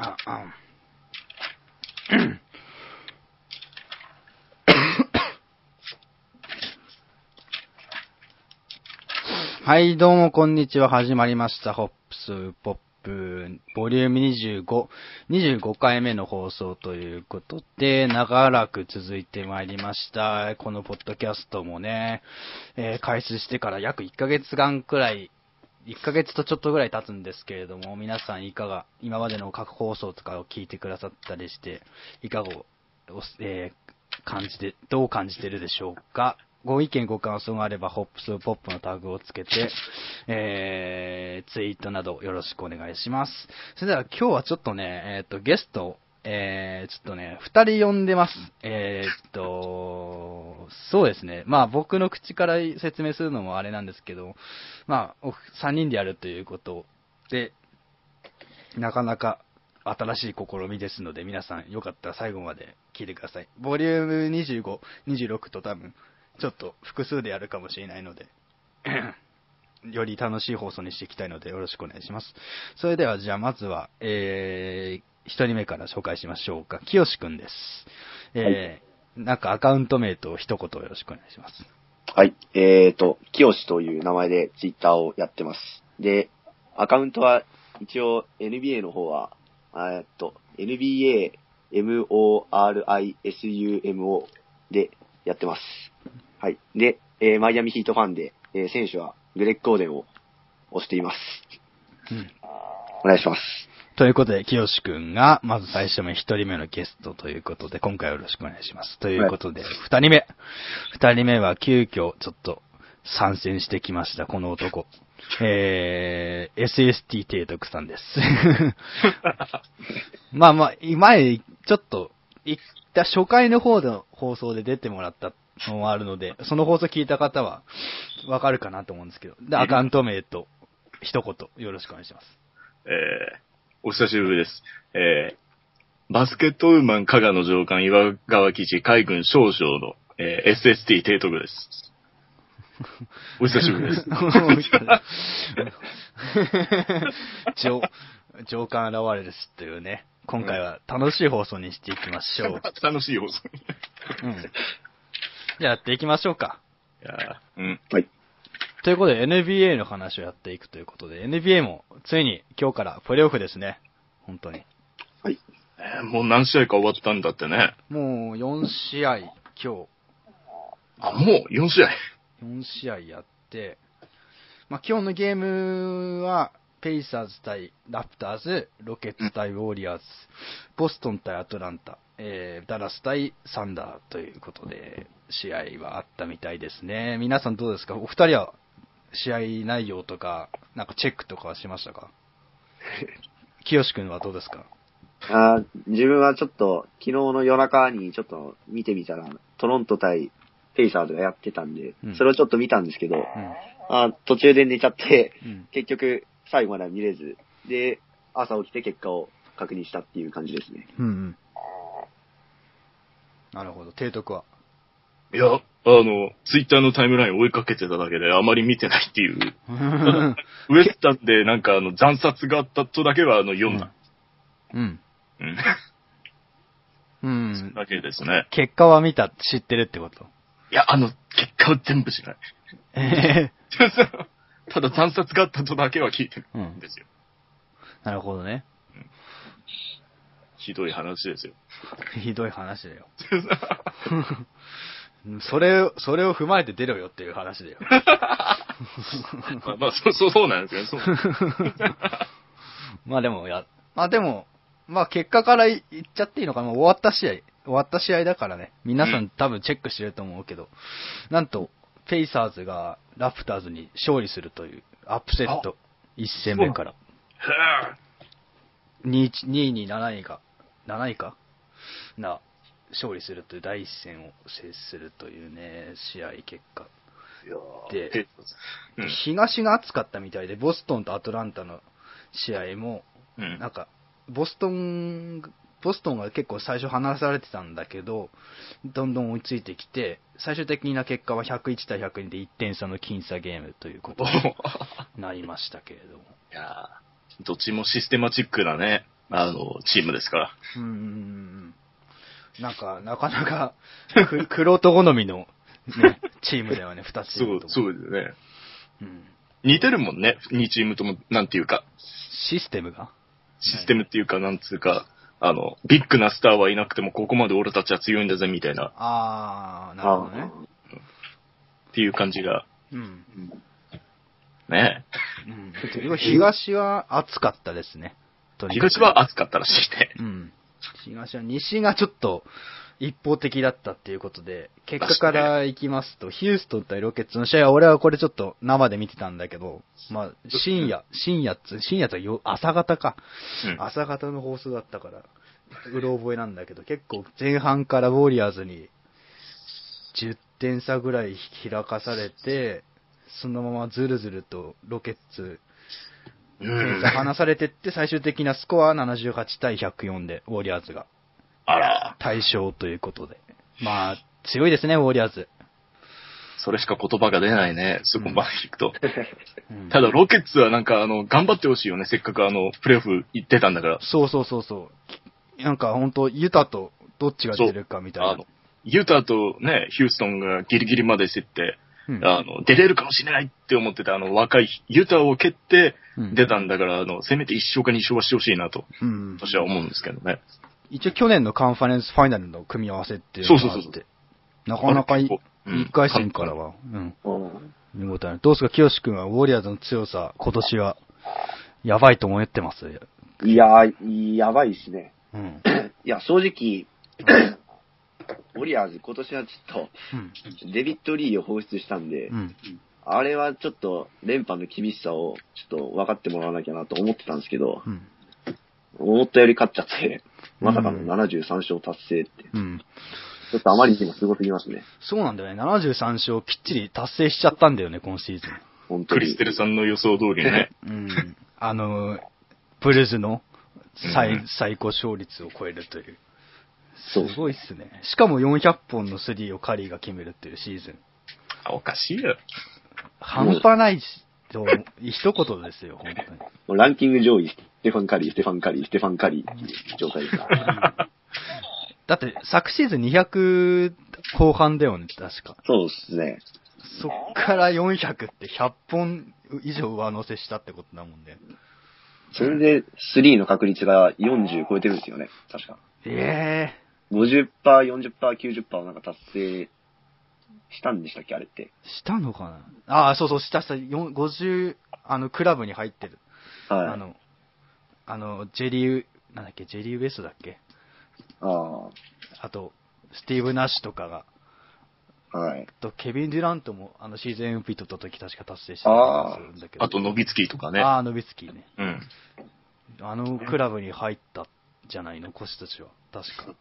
あ、あ。はい、どうもこんにちは。始まりました。ホップスポップ、ボリューム25、25回目の放送ということで、長らく続いてまいりました。このポッドキャストもね、えー開始してから約1ヶ月間くらい、1ヶ月とちょっとぐらい経つんですけれども、皆さんいかが、今までの各放送とかを聞いてくださったりして、いかがお、えー感じて、どう感じてるでしょうか？ご意見ご感想があれば、ホップスポップのタグをつけて、えー、ツイートなどよろしくお願いします。それでは今日はちょっとね、えっ、と、ゲスト、えー、ちょっとね、二人呼んでます。えーっと、そうですね。まあ僕の口から説明するのもあれなんですけど、まあ、三人でやるということで、なかなか新しい試みですので、皆さんよかったら最後まで聞いてください。ボリューム25、26と多分、ちょっと複数でやるかもしれないので、より楽しい放送にしていきたいのでよろしくお願いします。それでは、じゃあまずは、えー、一人目から紹介しましょうか。きよしくんです。えー、なんかアカウント名と一言よろしくお願いします。はい。えーと、きよしという名前でツイッターをやってます。で、アカウントは一応 NBA の方は、えーっと、NBA MORISUMO でやってます。はい。で、えーマイアミヒートファンで、えー選手はグレッグ・コーデンを推しています。うん。お願いします。ということで、きよしくんが、まず最初目一人目のゲストということで、今回はよろしくお願いします。ということで、二人目。二人目は急遽、ちょっと、参戦してきました、この男。えー、SST 提督さんです。まあまあ、前、ちょっと、一った初回の方の放送で出てもらったのもあるので、その放送聞いた方は、わかるかなと思うんですけど。で、アカウント名と、一言、よろしくお願いします。えー、お久しぶりです。えー、バスケットウーマン加賀の上官岩川基地海軍少将の、えー SST 提督です。お久しぶりです。上、上官現れですというね、今回は楽しい放送にしていきましょう。楽しい放送。うん。じゃあやっていきましょうか。いやーうん。はい。ということで NBA の話をやっていくということで、NBA もついに今日からプレイオフですね。本当に。はい。えーもう何試合か終わったんだってね。もう4試合、今日あ、もう4試合。4試合やって、まあ、今日のゲームは、ペイサーズ対ラプターズ、ロケッツ対ウォリアーズ、ボストン対アトランタ、えー、ダラス対サンダーということで、試合はあったみたいですね。皆さんどうですか？お二人は試合内容とか、なんかチェックとかはしましたか？清志くんはどうですか？あー自分はちょっと、昨日の夜中にちょっと見てみたら、トロント対ペイサーズがやってたんで、うんそれをちょっと見たんですけど、うん。あー途中で寝ちゃって、うん。結局最後までは見れず、で、朝起きて結果を確認したっていう感じですね。うんうん。なるほど。提督は？いや、あの、ツイッターのタイムライン追いかけてただけであまり見てないっていう。ウエスタンでなんかあの惨殺があったとだけはあの読んだ。うん。うん。うん。だけですね。結果は見た、知ってるってこと？いや、あの、結果は全部知らない。え ただ惨殺があったとだけは聞いてるんん。ですよ。なるほどね。ひどい話ですよ。ひどい話だよ。それ、それを踏まえて出ろよっていう話だよ。まあ、まあ、そう、そうそうなんですよ。そう。まあでも、や、まあでも、まあ結果から言っちゃっていいのかな。もう終わった試合、終わった試合だからね。皆さん多分チェックしてると思うけど、なんと、ペイサーズがラプターズに勝利するという、アップセット、1戦目から。2位2位に7位が、7位か？な、勝利するという第一戦を制するというね、試合結果。でーうん東が暑かったみたいで、ボストンとアトランタの試合も、うんなんか、ボストン、ボストンが結構最初離されてたんだけど、どんどん追いついてきて、最終的な結果は101対102で1点差の僅差ゲームということになりましたけれども。いやーどっちもシステマチックなね、あの、チームですから。うん。なんか、なかなか、く、クロート好みの、ね、チームだよね、二つチそうームと、も。そうですね。うん。似てるもんね、2チームとも、なんていうか、システムが？システムっていうか、なんつうか、あの、ビッグなスターはいなくても、ここまで俺たちは強いんだぜ、みたいな、あー、なるほどね。っていう感じが、うん。ね。うん。東は暑かったですね。東は暑かったらしいね。うん。東は、西がちょっと一方的だったっていうことで、結果からいきますと、ヒューストン対ロケッツの試合は俺はこれちょっと生で見てたんだけど、まあ、深夜、深夜っつ、深夜ってよ朝方か。うん。朝方の放送だったから、うろ覚えなんだけど、結構前半からウォリアーズに10点差ぐらい開かされて、そのままずるずるとロケッツ、離されてって、最終的なスコアは78対104で、ウォリアーズがあら、対象ということで。まあ、強いですね、ウォリアーズ。それしか言葉が出ないね、そこまで行くと。うんただ、ロケッツはなんか、あの、頑張ってほしいよね、せっかくあの、プレーオフ行ってたんだから。そうそうそうそう。なんか本当ユタとどっちが出るかみたいなユタとね、ヒューストンがギリギリまで競って、うんあの、出れるかもしれないって思ってたあの、若いユタを蹴ってうん出たんだから、あの、せめて1勝か2勝はしてほしいなと、うん私は思うんですけどね。一応去年のカンファレンスファイナルの組み合わせっていうのがあって。そうそうそうなかなか一回戦からは、うん、うん見事な。どうですか、清君はウォリアーズの強さ、今年は、やばいと思ってます？いやー、やばいですね。うん。いや、正直、ウォリアーズ今年はちょっうん。と、デビッド・リーを放出したんで、うん。あれはちょっと連覇の厳しさをちょっと分かってもらわなきゃなと思ってたんですけど、うん。思ったより勝っちゃって、まさかのうん73勝達成って、うん。ちょっとあまりにもすごすぎますね。そうなんだよね。73勝きっちり達成しちゃったんだよね、今シーズ本当にクリステ。ルさんの予想通りね。ン。うん。あの、ブルズの最,、うん最高勝率を超えるという。すごいっすね。しかも400本のスリーをカリーが決めるっていうシーズン。あおかしいよ。半端ないしと、一言ですよ、本当に。ランキング上位、ステファン・カリー、ステファン・カリー、ステファン・カリーっていう状態ですから。だって、昨シーズン200後半だよね、確か。そうですね。そっから400って100本以上上乗せしたってことだもんね。それで、3の確率が40超えてるんですよね。確か。え50%、40%、90%をなんか達成したんでしたっけあれって。えしたのかな？ああ、そうそう、したした、よん50、あの、クラブに入ってる。はい。あの、あの、ジェリー、なんだっけ、ジェリー・ウエストだっけ？ああと、スティーブ・ナッシュとかが、あ、はい。あと、ケビン・デュラントも、あの、シーズン MVP 取った時確か達成したするんだけど。あと、ノビツキーとかね。ああ、ノビツキーね。うん。あのクラブに入ったじゃないの、コシたちは。確か。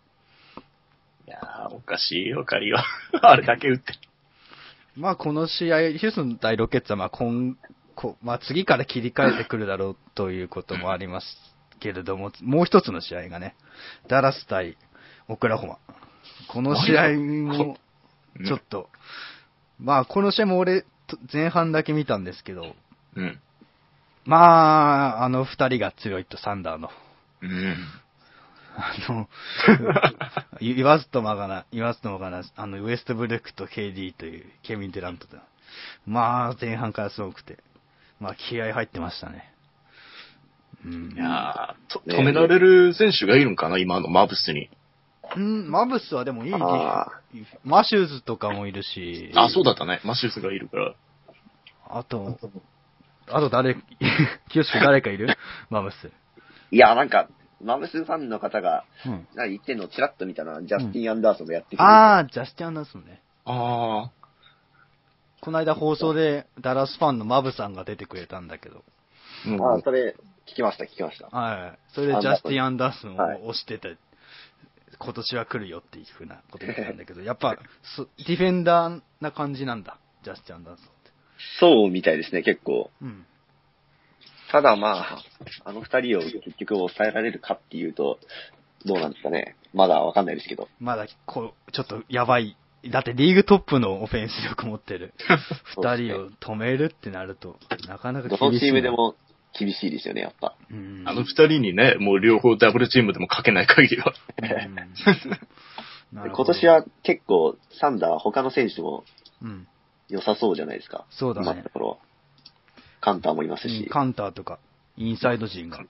いやー、おかしいよ、カリーは。あれだけ打って。まあ、この試合、ヒューストン対ロケッツは、まあ、今、こまあ、次から切り替えてくるだろうということもありますけれども、もう一つの試合がね、ダラス対オクラホマ。この試合も、ちょっと、まあ、この試合も俺、と前半だけ見たんですけど、うん。まあ、あの二人が強いと、サンダーの。うん。あの、言わずともがな、言わずともがな、あの、ウエストブルックと KD という、ケビン・デュラントだ。まあ、前半からすごくて、まあ、気合入ってましたね。うん。いやー止められる選手がいるんかな、今のマブスに。うん、マブスはでもいいマシューズとかもいるし、あ、そうだったね。マシューズがいるから。あと、あと誰、清志誰かいる？マブス。いや、なんか、マムスファンの方が、うん。なんか言ってんのチラッと見たら、ジャスティン・アンダーソンがやってきて、あー、ジャスティン・アンダーソンね。あこの間放送でダラスファンのマブさんが出てくれたんだけど、ー。うんああ、それ、聞きました、聞きました。はい。それでジャスティン・アンダーソンはいを押してて、今年は来るよっていうふうなこと言ってたんだけど、やっぱ、そディフェンダーな感じなんだ、ジャスティン・アンダーソンって。そうみたいですね、結構。うん。ただまあ、あの二人を結局抑えられるかっていうと、どうなんですかね。まだわかんないですけど。まだ、こう、ちょっとやばい。だってリーグトップのオフェンス力持ってる 二人を止めるってなると、なかなかどの厳しいな。チームでも厳しいですよね、やっぱ。うんあの二人にね、もう両方ダブルチームでもかけない限りは。今年は結構、サンダー他の選手もうん。良さそうじゃないですか。そうだね今のところは。カンターもいますし。うんカンターとか、インサイド陣がう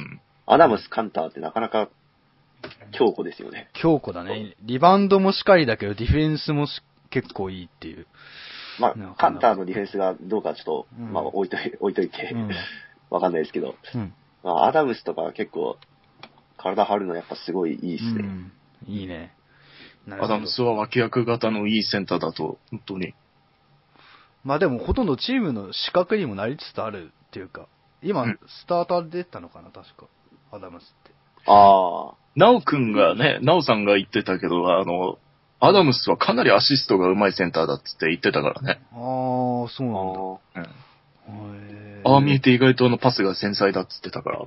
ん。アダムス、カンターってなかなか強固ですよね。強固だね。リバウンドもしっかりだけど、ディフェンスもし結構いいっていう。まあ、カンターのディフェンスがどうかちょっと、うんまあ置いとい 置いといて、うん。わかんないですけど、うん。まあ、アダムスとか結構、体張るのやっぱすごいいいですね。うん。いいね。アダムスは脇役型のいいセンターだと、本当に。まあでも、ほとんどチームの資格にもなりつつあるっていうか、今、うんスターターで出たのかな、確か。アダムスって。ああ、ナオくんがね、ナオさんが言ってたけど、あの、アダムスはかなりアシストが上手いセンターだっつって言ってたからね。ああ、そうなんだ。うん。へああ見えて意外とあのパスが繊細だっつってたから。うん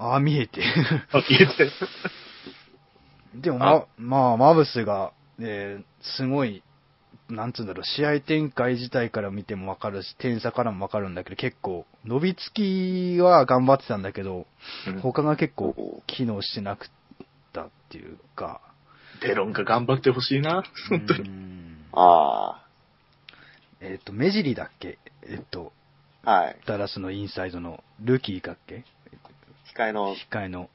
ああ、見えて。あ見えて。でも、ま、まあ、マブスが、えーすごい、なんつうんだろう、試合展開自体から見てもわかるし、点差からもわかるんだけど、結構、伸びつきは頑張ってたんだけど、うん他が結構お機能してなくったっていうか、デロンが頑張ってほしいな。本当うに。んあえっ、と、目尻だっけ？えっ、と、あ、はい。ダラスのインサイドのルーキーだっけ？控えの控えの。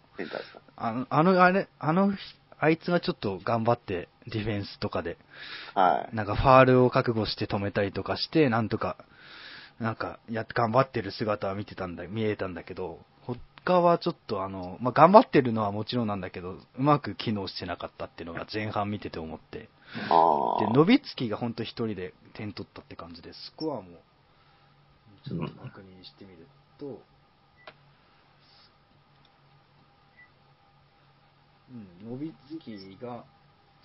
あの、あの、あれ、あの、あいつがちょっと頑張って、ディフェンスとかで、はい。なんかファールを覚悟して止めたりとかして、なんとか、なんか、や頑張ってる姿は見てたんだ、見えたんだけど、他はちょっとあの、まあ、頑張ってるのはもちろんなんだけど、うまく機能してなかったっていうのが前半見てて思って。で、ああ。ノビツキがほんと一人で点取ったって感じで、スコアも、ちょっと確認してみると、うん、ノビツキが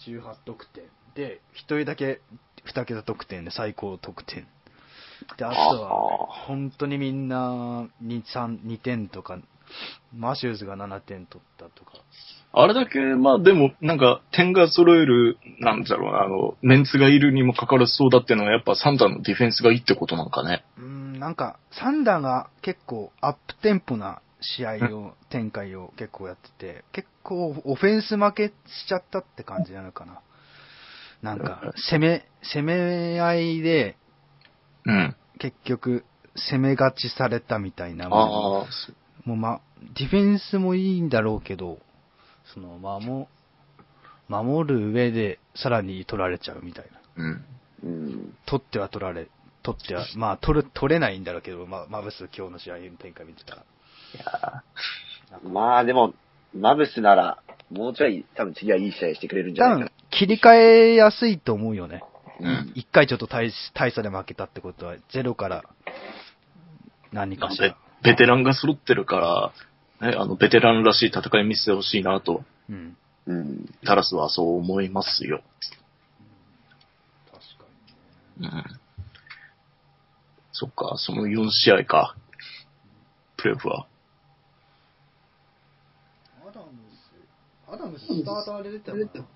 18得点。で、一人だけ2桁得点で最高得点。で、あとは、本当にみんな2、3、2点とか、マシューズが7点取ったとか。あれだけ、まあでも、なんか、点が揃える、なんだろうな、あの、メンツがいるにもかかわらずそうだっていうのは、やっぱサンダーのディフェンスがいいってことなんかね。うーん、なんか、サンダーが結構アップテンポな試合を、展開を結構やってて、結構オフェンス負けしちゃったって感じなのかな。なんか、攻め、攻め合いで、うん。結局、攻め勝ちされたみたいな。ああ、もうま、ディフェンスもいいんだろうけど、その、守、守る上で、さらに取られちゃうみたいな。うん。うん。取っては取られ、取っては、まあ、取る、取れないんだろうけど、まあ、マブス今日の試合の展開見てたら。まあでも、マブスなら、もうちょい、多分次はいい試合してくれるんじゃ多ないか分、切り替えやすいと思うよね。ーうん。一回ちょっと大大差で負けたってことは、ゼロから何かしベら。ベテランが揃ってるから、ね、あの、ベテランらしい戦い見せてほしいなと、うん。な。うん。タラスはそう思いますよ。確かに。うん。そっか、その4試合か。プレーオフは。アダムス、アダムススターターで出てたのかな？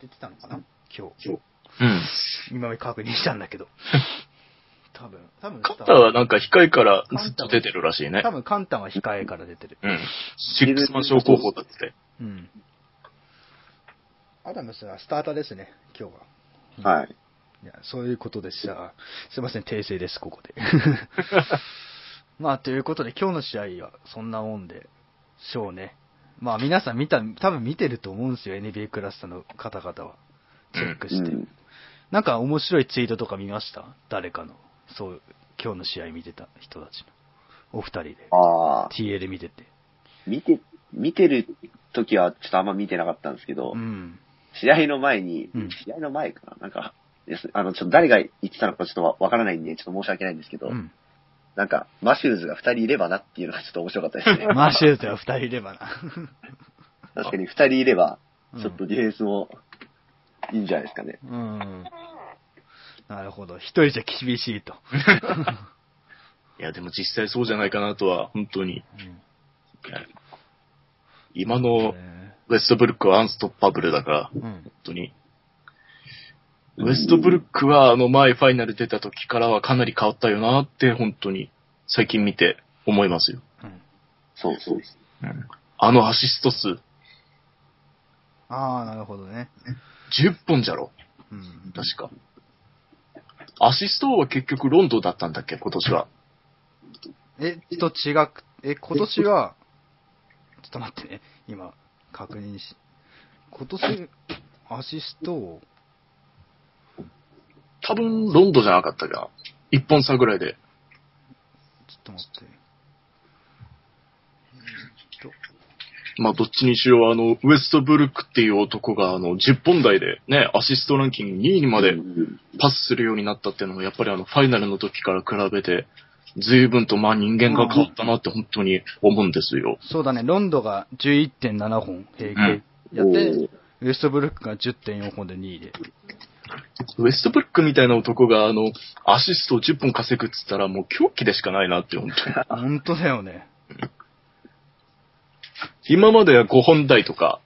出てたのかな？今日。うん。今確認したんだけど。多分、多分カッターはなんか控えからずっと出てるらしいね多。分カンタンは控えから出てる。うん。シックスマン賞候補だって。うん。アダムスはスターターですね、今日は。はい。いや、そういうことでした。すいません、訂正です、ここで。まあ、ということで、今日の試合はそんなもんでしょうね。まあ、皆さん見た、多分見てると思うんですよ、NBA クラスターの方々は。チェックして。うん。なんか面白いツイートとか見ました？誰かの。そう、今日の試合見てた人たちの。お二人で。ああ。TL 見てて。見て、見てる時はちょっとあんま見てなかったんですけど、うん。試合の前に、うん試合の前かな？なんか、あの、ちょっと誰が言ってたのかちょっとわわからないんで、ちょっと申し訳ないんですけど、うん。なんか、マシューズが二人いればなっていうのがちょっと面白かったですね。マーシューズは二人いればな。確かに二人いれば、うんちょっとディフェンスもいいんじゃないですかね。うん。なるほど。一人じゃ厳しいと。いや、でも実際そうじゃないかなとは、本当に。今のねウェストブルックはアンストッパブルだから、うん。本当に。ウェストブルックはあの前ファイナル出た時からはかなり変わったよなって、本当に最近見て思いますよ。うん。そうそう。うんあのアシスト数、ああ、なるほどね。10本じゃろ。うん。確か。アシスト王は結局ロンドンだったんだっけ、今年は。え、と違く、え、今年は、ちょっと待ってね。今、確認し。今年、アシストを、多分、ロンドンじゃなかったかな。1本差ぐらいで。ちょっと待って。まあ、どっちにしろ、あの、ウエストブルックっていう男が、あの、10本台でね、アシストランキング2位にまでうんパスするようになったっていうのは、やっぱりあの、ファイナルの時から比べて、随分とまあ人間が変わったなって本当に思うんですよ。そうだね、ロンドが11.7本平均やっおてー、ウエストブルックが10.4本で2位で。ウエストブルックみたいな男が、あの、アシストを10本稼ぐっつったら、もう狂気でしかないなって、本当に。本当だよね。今までは5本台とか、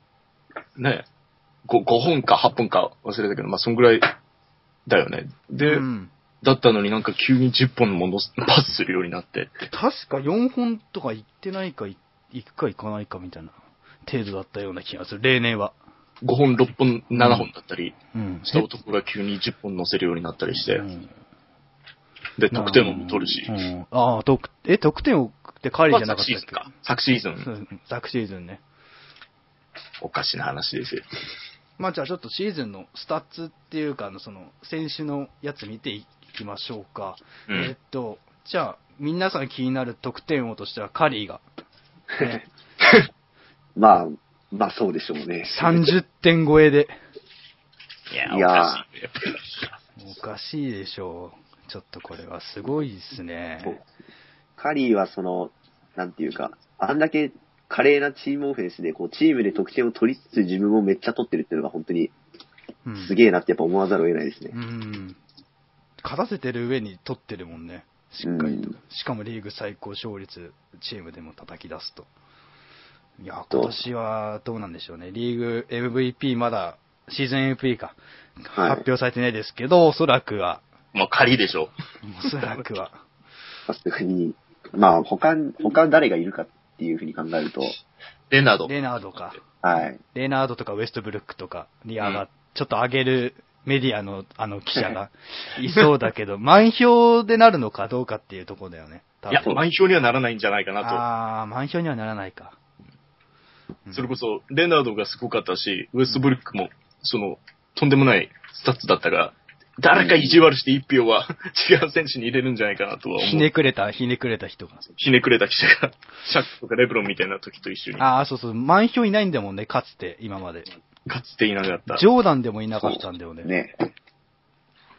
ね、5, 5本か8本か忘れたけど、まあ、そんぐらいだよね。で、うん。だったのになんか急に10本ものパスするようになって。確か4本とか行ってないか、い行くか行かないかみたいな程度だったような気がする。例年は。5本、6本、7本だったりうん。した男が急に10本乗せるようになったりしてう、んで、得点王も取るしう。ん、ああ、得、え、得点王ってカリーじゃなかったっけ？昨シーズンか。昨シーズそン、う昨シーズンね。おかしな話ですよ。まあじゃあちょっとシーズンのスタッツっていうか、あの、その、選手のやつ見ていきましょうか。うえっん。と、じゃあ、皆さん気になる得点王としてはカリーが、ね、まあ、まあそうでしょうね。30点超えで、いや、いやおかしい。でしょう。ちょっとこれはすごいですね。カリーはその、なんていうか、あんだけ華麗なチームオフェンスで、こう、チームで得点を取りつつ自分もめっちゃ取ってるっていうのが本当にうんすげえなってやっぱ思わざるを得ないですねう。ん。勝たせてる上に取ってるもんね。しっかりとうん。しかもリーグ最高勝率、チームでも叩き出すと。いや、と今年はどうなんでしょうね。リーグ MVP まだ、シーズン MVP か。はい発表されてないですけど、おそらくは、まあ、仮でしょ。おそらくは。さすがに、まあ他、他誰がいるかっていうふうに考えると、レナード。レナードか。はい。レナードとかウエストブルックとかに上がっ、ちょっと上げるメディアのあの記者がいそうだけど、満票でなるのかどうかっていうところだよね。多いや、分満票にはならないんじゃないかなああ、満票にはならないか。と。それこそ、レナードがすごかったし、ウエストブルックも、その、とんでもないスタッツだったが、誰か意地悪して一票は 違う選手に入れるんじゃないかなとは思う。ひねくれた、ひねくれた人が。ひねくれた記者が、シャックとかレブロンみたいな時と一緒に、ああ、そうそう、満票いないんだもんね、かつて、今まで。かつていなかった。ジョーダンでもいなかったんだよね。ね。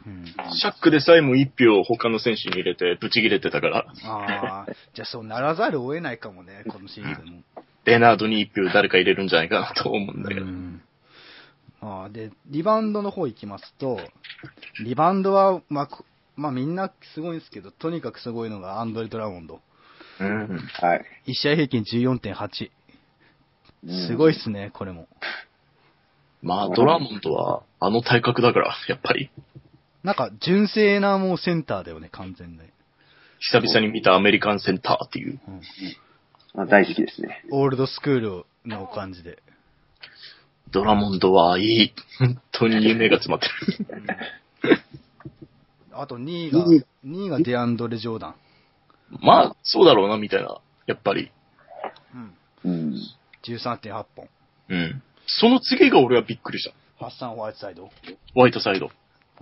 うん、シャックでさえも一票を他の選手に入れて、ブチ切れてたから、ああ、じゃあそうならざるを得ないかもね、このシーズンも。レナードに一票誰か入れるんじゃないかなと思うんだけど。うんああで、リバウンドの方行きますと、リバウンドは、まあ、こまあ、みんなすごいんですけど、とにかくすごいのがアンドレ・ドラモンド。うん。はい。1試合平均14.8。うんすごいっすね、これも。まあ、ドラモンドは、あの体格だから、やっぱり、なんか、純正なもうセンターだよね、完全に。久々に見たアメリカンセンターっていう。うんまあ、大好きですね。オールドスクールの感じで。ドラモンドはいい。本当に夢が詰まってる。あと2位が、2位がデアンドレ・ジョーダン。まあ、そうだろうな、みたいな。やっぱり。うん。うん。13.8本。うん。その次が俺はびっくりした。ハッサン・ホワイトサイド。ホワイトサイド。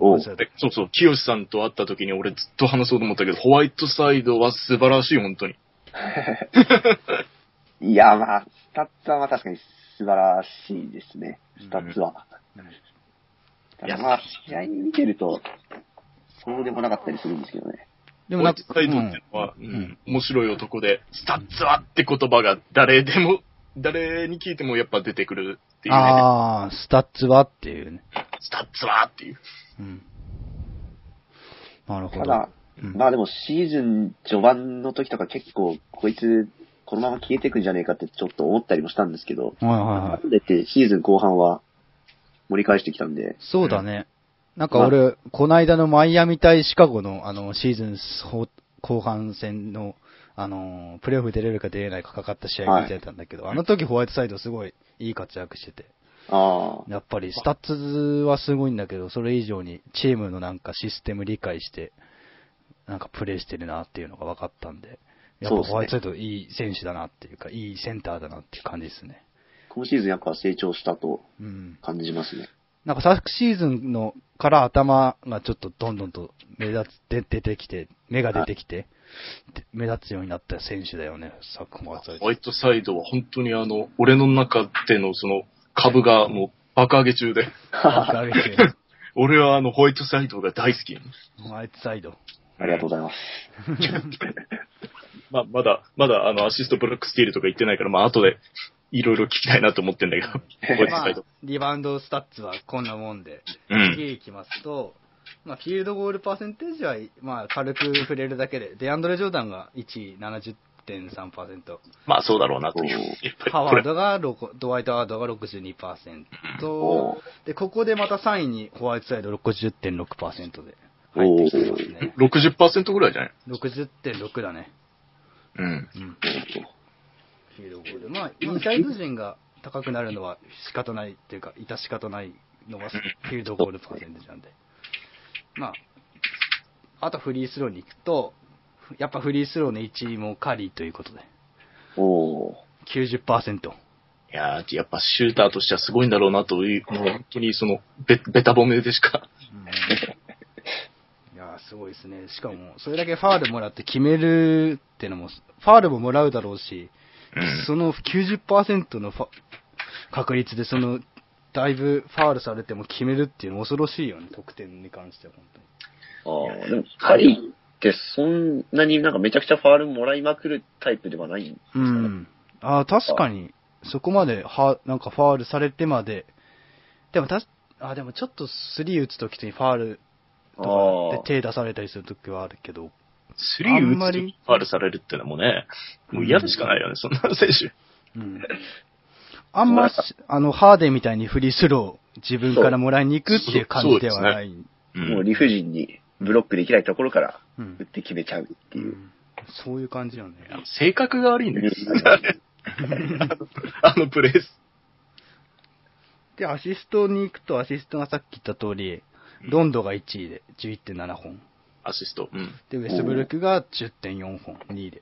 おそうそう、清さんと会った時に俺ずっと話そうと思ったけど、ホワイトサイドは素晴らしい、本当に。いや、まあ、スタッツはまあ確かに素晴らしいですね。スタッツは。ただまあ、試合見てると、そうでもなかったりするんですけどね。でもなんか、トサイドってのは、うん、面白い男で、スタッツはって言葉が誰でも、誰に聞いてもやっぱ出てくるっていうね。ああ、スタッツはっていうね。スタッツはっていう。うん。なるほど。ただ、うんまあでもシーズン序盤の時とか結構、こいつ、このまま消えてくんじゃねえかってちょっと思ったりもしたんですけど、はいはいはい。でってシーズン後半は盛り返してきたんで、そうだね。なんか俺、この間のマイアミ対シカゴのあのシーズンほ後半戦の、あのープレーオフ出れるか出れないかかかった試合見てたんだけど、あの時ホワイトサイドすごいいい活躍してて、ああ。やっぱりスタッツはすごいんだけど、それ以上にチームのなんかシステム理解して、なんかプレーしてるなっていうのが分かったんで、やっぱホワイトサイドいい選手だなっていうか、いいセンターだなっていう感じですね。今シーズンやっぱ成長したとうん。感じますね。なんか昨シーズンのから頭がちょっとどんどんと目立つ、で出てきて、目が出てきて、で目立つようになった選手だよね、昨ホワイトサイドホワイトサイドは本当にあの、俺の中でのその株がもう爆上げ中で、上げて 俺はあの、ホワイトサイドが大好き。ホワイトサイド。ありがとうございます。まあ、まだ、まだあの、アシストブロックスティールとか言ってないから、まあ、後でいろいろ聞きたいなと思ってんだけど、まあリバウンドスタッツはこんなもんで、うん。次いきますと、まあ、フィールドゴールパーセンテージは、まあ、軽く触れるだけで、デアンドレ・ジョーダンが1位70.3%、まあ、そうだろうなとハワードが6、ドワイト・ハワードが62%、おで、ここでまた3位にホワイトサイド60.6%で入ってきてますね。60%ぐらいじゃない？60.6だね。うん。うん。フィールドゴール。まあ、インサイド陣が高くなるのは仕方ないっていうか、致し方ないのがフィールドゴールパーセンテージなんで。まあ、あとフリースローに行くと、やっぱフリースローの1位もカリーということで、おー。90%。いやー、やっぱシューターとしてはすごいんだろうなという、もう本当にその、べ、べた褒めでしか。いすごいですね。しかも、それだけファールもらって決めるっていうのも、ファールももらうだろうし、うん。その90%のファ確率で、その、だいぶファールされても決めるっていうの恐ろしいよね、得点に関しては、本当に。ああ、でも、カリーってそんなになんかめちゃくちゃファールもらいまくるタイプではないんですかね。うん。ああ、確かに、そこまで、は、なんかファールされてまで、でもたし、あでもちょっとスリー打つときにファールとかで手出されたりするときはあるけど、スリー打つとあんまりファールされるってのもね、もう嫌でしかないよね、そんな選手。うん。あんまし、あの、ハーデンみたいにフリースロー自分からもらいに行くっていう感じではない。う。もうん理不尽にブロックできないところからうん打って決めちゃうっていう。そういう感じよね。性格が悪いんだよ。あのプレース。で、アシストに行くと、アシストがさっき言った通り、ロンドが1位で11.7本。アシスト。うん。で、ウェストブルックが10.4本、2位で。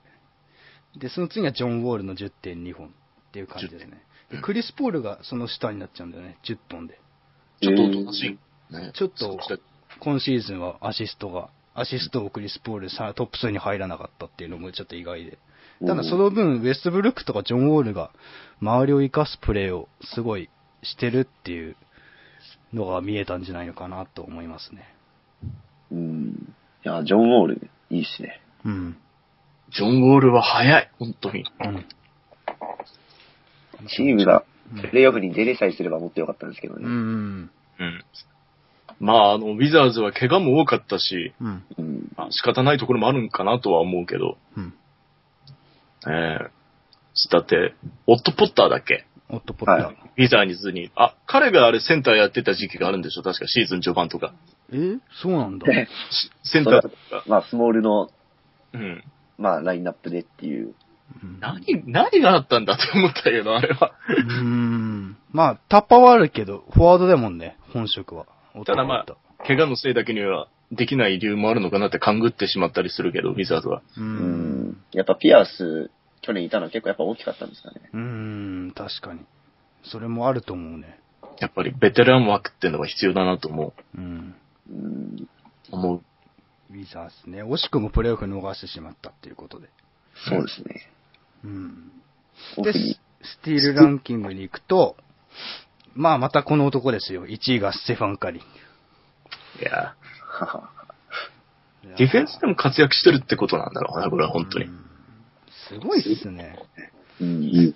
で、その次がジョン・ウォールの10.2本っていう感じですね。でクリス・ポールがその下になっちゃうんだよね、10本で。ちょっとおとなしい。ねちょっと今シーズンはアシストが、アシストをクリス・ポールさトップ数に入らなかったっていうのもちょっと意外で。ただその分、ウェストブルックとかジョン・ウォールが周りを生かすプレーをすごいしてるっていうのが見えたんじゃないのかなと思いますね。うん。いや、ジョン・ウォール、いいっすね。うん。ジョン・ウォールは早い。本当に。うん。チームがプレイオフに出れさえすればもっと良かったんですけどね。うん。うん。まあ、あの、ウィザーズは怪我も多かったし、うん。うん。まあ、仕方ないところもあるんかなとは思うけど、うん。ええだって、オット・ポッターだっけ？オットポッター。はいウィザーズに。あ、彼があれセンターやってた時期があるんでしょ？確かシーズン序盤とか。え？そうなんだ。しセンターとか。まあ、スモールの、うん。まあ、ラインナップでっていう。うん何、何があったんだって思ったけど、あれは。うーん。まあ、タッパーはあるけど、フォワードだもんね、本職は。ただまあ、怪我のせいだけにはできない理由もあるのかなって勘ぐってしまったりするけど、ウィザーズは。う。うんん。やっぱピアス、去年いたのは結構やっぱ大きかったんですかね。うーん、確かに。それもあると思うね。やっぱりベテラン枠っていうのが必要だなと思うん。うん。う。思う。ウィザーズね。惜しくもプレーオフ逃してしまったっていうことで。そうですね。うん。で、ス。スティールランキングに行くと、まあ、またこの男ですよ。1位がステファン・カリー。いや、ははディフェンスでも活躍してるってことなんだろうな、これは本当に。いうんすごいっすね。うん。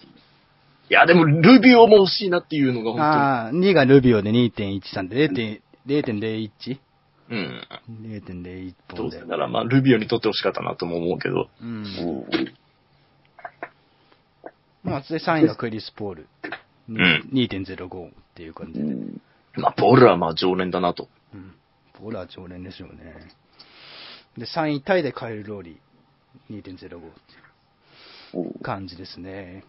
や、でも、ルビオも欲しいなっていうのが本ああ、2位がルビオで2.13で 0.01?0.01 当に。うん。0.01ど本で。うせなら、まあ、ルビオにとって欲しかったなとも思うけど。うん。うんまあ、で、3位がクリス・ポール。ん2.05っていう感じで。うん。まあ、ボールはまあ、常連だなと。うん。ポールは常連でしょうね。で、3位タイでカエル・ローリ2.05っていうおう感じですね。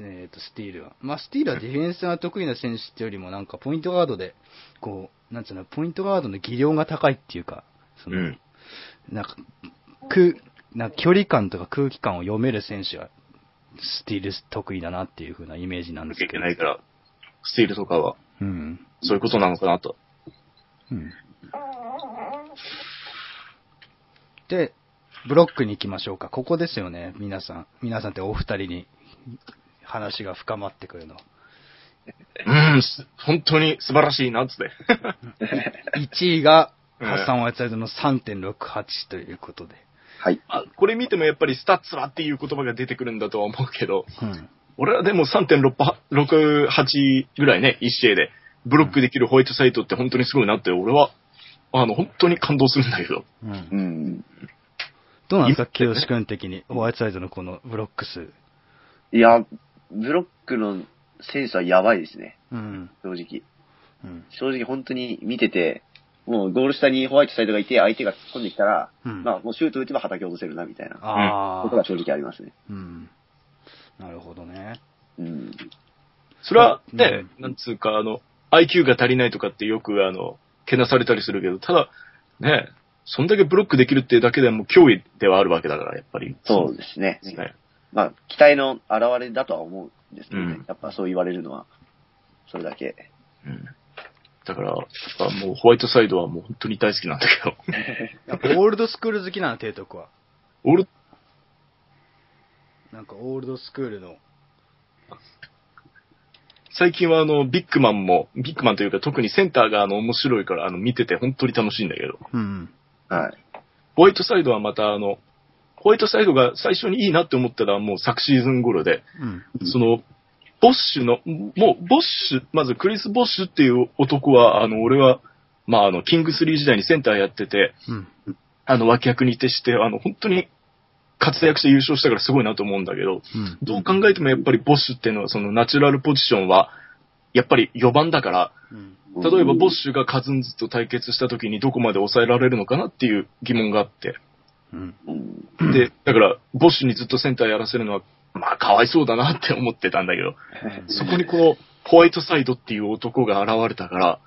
えっ、と、スティールは。まあ、スティールはディフェンスが得意な選手ってよりも、なんか、ポイントガードで、こう、なんつうの、ポイントガードの技量が高いっていうか、その、うん。なんか、空、なんか距離感とか空気感を読める選手は、スティール得意だなっていう風なイメージなんですけど。けないから、スティールとかは、うん。そういうことなのかなと。うん。で、ブロックに行きましょうか。ここですよね、皆さん。皆さんってお二人に話が深まってくるの。うん、す本当に素晴らしいな、つって。1位が、うんハッサン・ワイツサイドの3.68ということで。はい。あこれ見てもやっぱりスタッツはっていう言葉が出てくるんだとは思うけど、うん。俺はでも3.68ぐらいね、1試合でブロックできるホワイトサイドって本当にすごいなって、俺は、あの、本当に感動するんだけど。うんう。ん。どうなんですか、今清志君的に、ホワイトサイドのこのブロック数。いや、ブロックのセンスはやばいですね。うん。正直。うん。正直本当に見てて、もうゴール下にホワイトサイドがいて、相手が突っ込んできたら、うんまあもうシュート打てば叩き落とせるな、みたいなああ。ことが正直ありますね。うん。なるほどね。うん。それはね、うんなんつうか、あの、IQ が足りないとかってよくあの、けなされたりするけど、ただ、ね、そんだけブロックできるっていうだけでもう脅威ではあるわけだから、やっぱり。そうですね。ですね。まあ、期待の表れだとは思うんですけどね。うんやっぱそう言われるのは、それだけ。うん。だから、やっぱもうホワイトサイドはもう本当に大好きなんだけど。やっぱオールドスクール好きなの、提督は。俺、なんかオールドスクールの。最近はあの、ビッグマンも、ビッグマンというか特にセンターがあの、面白いから、あの、見てて本当に楽しいんだけど。うん。はい。ホワイトサイドはまたあの、ホワイトサイドが最初にいいなって思ったのはもう昨シーズン頃で、うん。その、ボッシュの、もう、ボッシュ、まずクリス・ボッシュっていう男は、あの、俺は、まあ、あの、キングスリー時代にセンターやってて、うん。あの、脇役に徹して、あの、本当に活躍して優勝したからすごいなと思うんだけど、うん。どう考えてもやっぱりボッシュっていうのは、そのナチュラルポジションは、やっぱり4番だから、うん。例えばボッシュがカズンズと対決した時にどこまで抑えられるのかなっていう疑問があって。で、だから、ボッシュにずっとセンターやらせるのは、まあ、かわいそうだなって思ってたんだけど、そこにこの、ホワイトサイドっていう男が現れたから、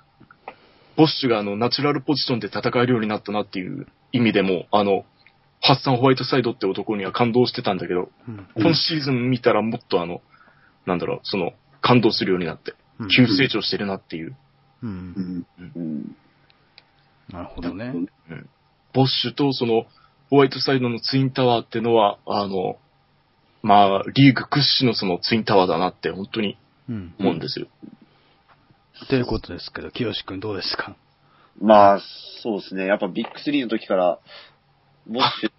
ボッシュがあの、ナチュラルポジションで戦えるようになったなっていう意味でも、あの、ハッサン・ホワイトサイドって男には感動してたんだけど、うん。今シーズン見たらもっとあの、なんだろう、その、感動するようになって、うん急成長してるなっていう。う。うんん。うん。なるほどね。ボッシュとその、ホワイトサイドのツインタワーってのは、あの、まあ、リーグ屈指のそのツインタワーだなって本当にうん。思うんですよ。ということですけど、清志くんどうですか？まあ、そうですね。やっぱビッグスリーの時から、ボッシ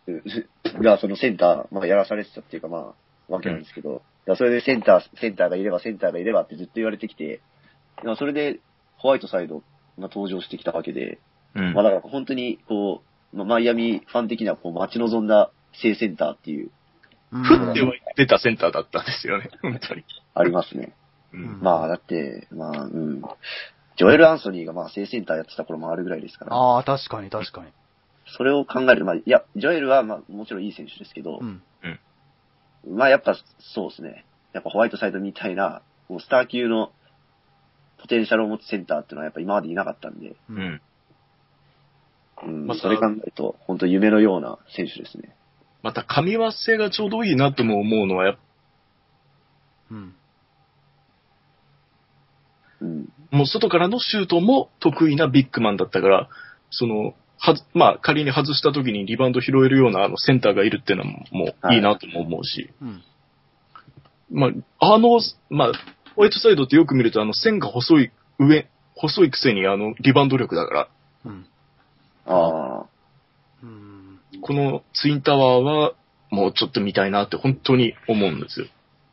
ュがそのセンター、まあ、やらされてたっていうかまあ、わけなんですけど、だそれでセンター、センターがいればセンターがいればってずっと言われてきて、それでホワイトサイドが登場してきたわけで、うんまあだから本当にこう、まあ、マイアミファン的にはこう待ち望んだ正センターっていう、うんふっては出たセンターだったんですよね、本当に。ありますね。うんまあだって、まあ、うん。ジョエル・アンソニーがまあ正センターやってた頃もあるぐらいですから、ああ、確かに確かに。それを考える、まあ、いや、ジョエルはまあもちろんいい選手ですけど、うん。まあやっぱそうですね。やっぱホワイトサイドみたいな、もうスター級のポテンシャルを持つセンターっていうのはやっぱ今までいなかったんで、う。うんん。うん、まあそれ考えると、本当夢のような選手ですね。また、噛み合わせがちょうどいいなとも思うのは、やっぱうん。うん。もう外からのシュートも得意なビッグマンだったから、その、はず、まあ仮に外した時にリバウンド拾えるようなあのセンターがいるっていうのももういいなとも思うし、うん。まあ、あの、まあ、ホワイトサイドってよく見るとあの線が細い上、細いくせにあのリバウンド力だから、うん。ああ、うん。このツインタワーはもうちょっと見たいなって本当に思うんですよ。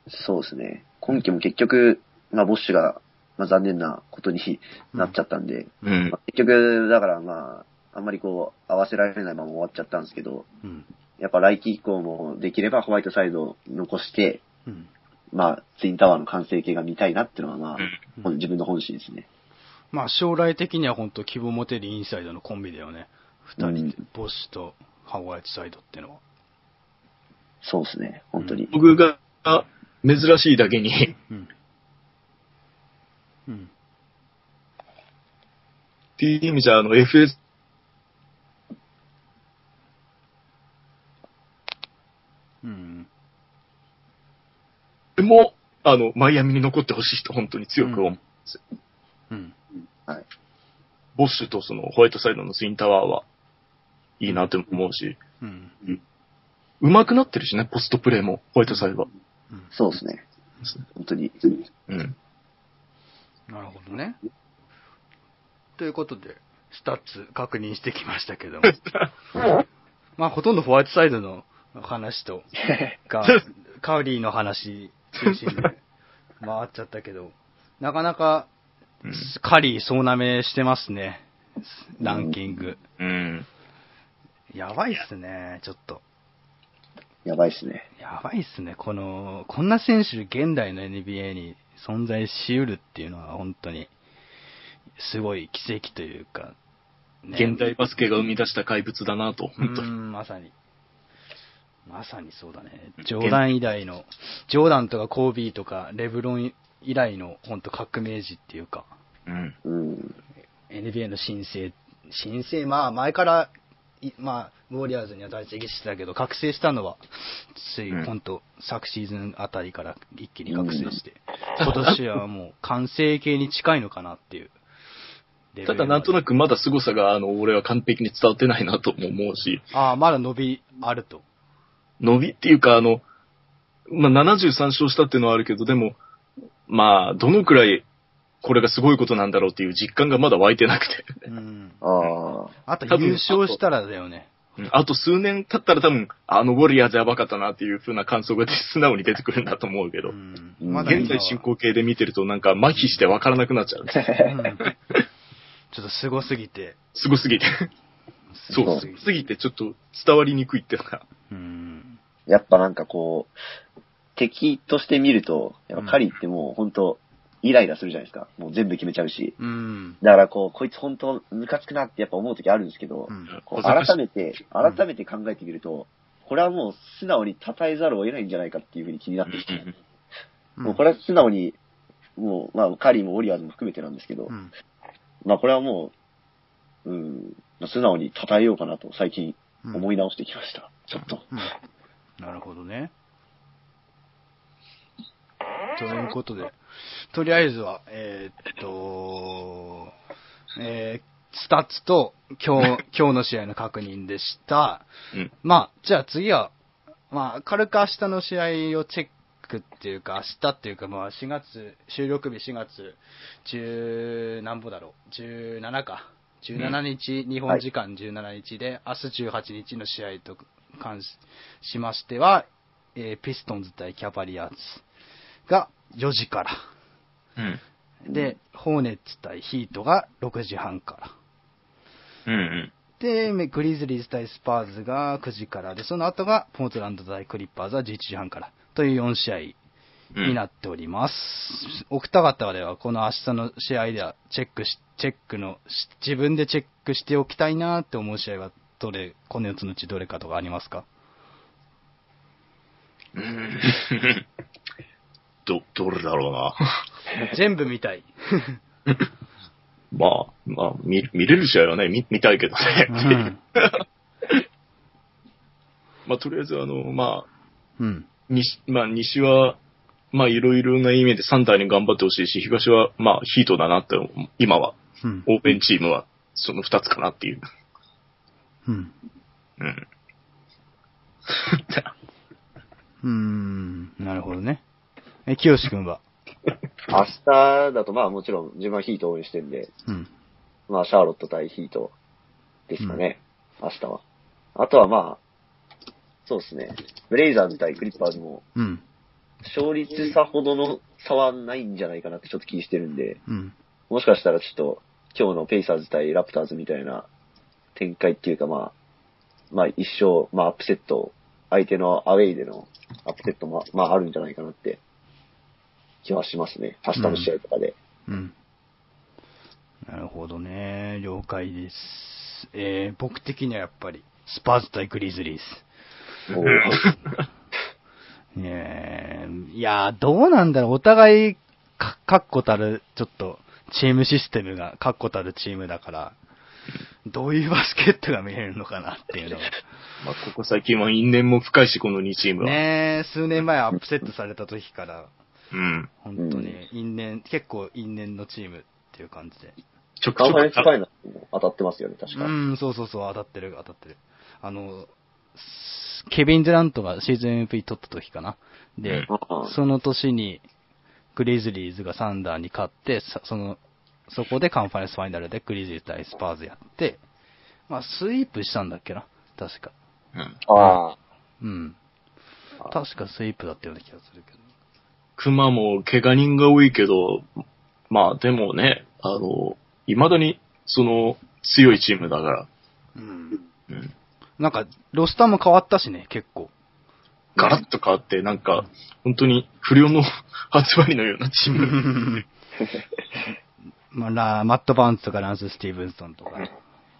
そうですね。今季も結局、まあボッシュが、まあ残念なことに なっちゃったんで、うんま。あ、結局、だからまあ、あんまりこう、合わせられないまま終わっちゃったんですけど、うん。やっぱ来季以降もできればホワイトサイドを残して、うん。まあ、ツインタワーの完成形が見たいなっていうのはまあ、うん自分の本心ですね。まあ将来的には本当希望持てるインサイドのコンビだよね。二人で、ボッシュとハワイトサイドってのは。そうですね、本当に。僕が珍しいだけに、うん。うん。っていう意味じゃ、あの、FS、も、あの、マイアミに残ってほしいと本当に強く思う。うん。ボッシュとそのホワイトサイドのツインタワーはいいなって思うし、うん。上手くなってるしね、ポストプレーも、ホワイトサイドは。そうですね。本当に。うん。なるほどね。ということで、スタッツ確認してきましたけども。まあ、ほとんどホワイトサイドの話と、が、カウリーの話中心で回 っちゃったけど、なかなかうんカリー総なめしてますね。ランキング。うん。やばいっすね、ちょっと。やばいっすね。やばいっすね。この、こんな選手、現代の NBA に存在しうるっていうのは本当に、すごい奇跡というか、ね現代バスケが生み出した怪物だなと、う本当に。ん、まさに。まさにそうだね。ジョーダン以来の、ジョーダンとかコービーとかレブロン以来の本当革命児っていうか、うん。うん。NBA の新生、新生、まあ前から、いまあ、ウォリアーズには在籍してたけど、覚醒したのは、つい、うん本当昨シーズンあたりから一気に覚醒して、今年はもう完成形に近いのかなっていう。ただなんとなくまだ凄さが、あの、俺は完璧に伝わってないなとも思うし、ああ、まだ伸びあると。伸びっていうか、あの、まあ、73勝したっていうのはあるけど、でも、まあ、どのくらい、これがすごいことなんだろうっていう実感がまだ湧いてなくて。うん。ああ。あと優勝したらだよね。うんあと数年経ったら多分、あのウォリアーズやばかったなっていう風な感想が素直に出てくるんだと思うけど、うん。現在進行形で見てるとなんか麻痺してわからなくなっちゃう。うん ちょっと凄すぎて。すごすぎて。そう、すごすぎてちょっと伝わりにくいっていうのが。うん。やっぱなんかこう、敵として見ると、やっぱカリーってもう本当イライラするじゃないですか。もう全部決めちゃうし。うん。だからこう、こいつ本当ムカつくなってやっぱ思う時あるんですけど、うん改めて、改めて考えてみると、これはもう素直に称えざるを得ないんじゃないかっていうふうに気になってきて、もうこれは素直に、もう、まあ、カリーもオリアーズも含めてなんですけど、うん。まあこれはもう、うん、まあ素直に称えようかなと最近うん思い直してきました。ちょっと。うんなるほどね。ということで、とりあえずは、えーっと、えースタッツと今日、今日の試合の確認でした。うん。まあ、じゃあ次は、まあ、軽く明日の試合をチェックっていうか、明日っていうか、まあ、4月、収録日4月10何歩だろう、17か。17日、日本時間17日で、明日18日の試合と関ししましては、えーピストンズ対キャバリアーズが4時から。うん。で、ホーネッツ対ヒートが6時半から。うんうん。で、めグリズリーズ対スパーズが9時からで、その後がポートランド対クリッパーズは11時半からという4試合うんになっております。お二方ではこの明日の試合ではチェックし、チェックの、し自分でチェックしておきたいなって思う試合はどれ、この4つのうちどれかとかありますか？うん ど、どれだろうな。全部見たい。まあ、まあ、見、見れる試合はね、見、見たいけどね。うん。まあ、とりあえずあの、まあ、うん。西、まあ、西は、まあ、いろいろな意味で3体に頑張ってほしいし、東は、まあ、ヒートだなって、今は、うん。オープンチームは、その2つかなっていう。うん。うん。うん。なるほどね。え、清志くんは？明日だとまあもちろん自分はヒートを応援してるんで、うん。まあシャーロット対ヒートですかね、明日は。あとはまあ、そうですね。ブレイザーズ対クリッパーズも、うん。勝率差ほどの差はないんじゃないかなってちょっと気してるんで、うん。もしかしたらちょっと今日のペイサーズ対ラプターズみたいな展開っていうかまあ、まあ一生、まあアップセット、相手のアウェイでのアップセットもまああるんじゃないかなって気はしますね。明日の試合とかで。うん。なるほどね。了解です。えー、僕的にはやっぱり、スパーズ対グリズリーズ。もう えーいやー、どうなんだろう。お互い、か、確固たる、ちょっと、チームシステムが確固たるチームだから、どういうバスケットが見れるのかなっていうのが。まあ、ここ最近は因縁も深いし、この2チームは。ねえ、数年前アップセットされた時から、うん。本当に因縁、結構因縁のチームっていう感じで。ちょくカンファレンちょくスファイナルも当たってますよね、確か。うん、そうそうそう、当たってる、当たってる。あの、スケビン・デュラントがシーズン MVP 取った時かな。で、その年に、グリズリーズがサンダーに勝って、さその、そこでカンファレンスファイナルでグリズリーズ対スパーズやって、まあ、スイープしたんだっけな？確か。うん。ああ。うん。確かスイープだったような気がするけど。熊も怪我人が多いけど、まあでもね、あの、未だに、その、強いチームだから、うん。うん。なんか、ロスターも変わったしね、結構。ガラッと変わって、なんか、本当に不良の集まりのようなチーム。まあ、ラマット・バーンズとかランス・スティーブンソンとか。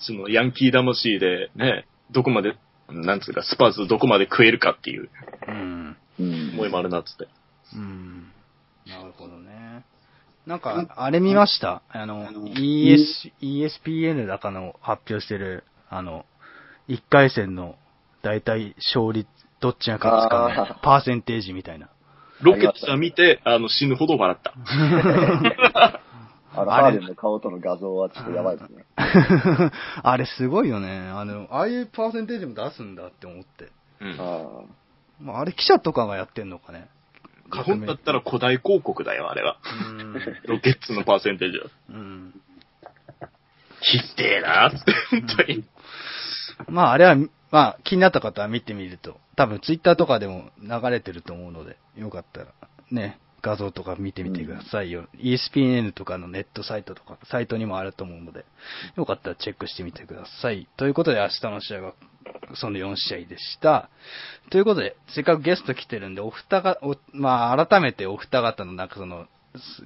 その、ヤンキー魂で、ね、どこまで、なんつうか、スパーズどこまで食えるかっていううん。うん。思いもあるなっつって。うん。なるほどね。なんか、あれ見ました？あの、ES、ESPN だかの発表してる、あの、1回戦の、だいたい勝率、どっちが勝つかあの、パーセンテージみたいな。ロケッツは見て、あの、死ぬほど笑った。あの、あれハーデンの顔との画像はちょっとやばいですね。あれすごいよね。あの、ああいうパーセンテージも出すんだって思って。うん。あまあ、あれ記者とかがやってんのかね。日本だったら古代広告だよ、あれは。うん。ロケッツのパーセンテージは。うん。ひってえなーって、本当に。まあ、あれは、まあ、気になった方は見てみると、多分ツイッターとかでも流れてると思うので、よかったら、ね、画像とか見てみてくださいよ。ESPN とかのネットサイトとか、サイトにもあると思うので、よかったらチェックしてみてください。ということで、明日の試合は、その4試合でした。ということで、せっかくゲスト来てるんで、お二が、おまあ、改めてお二方の、なんかその、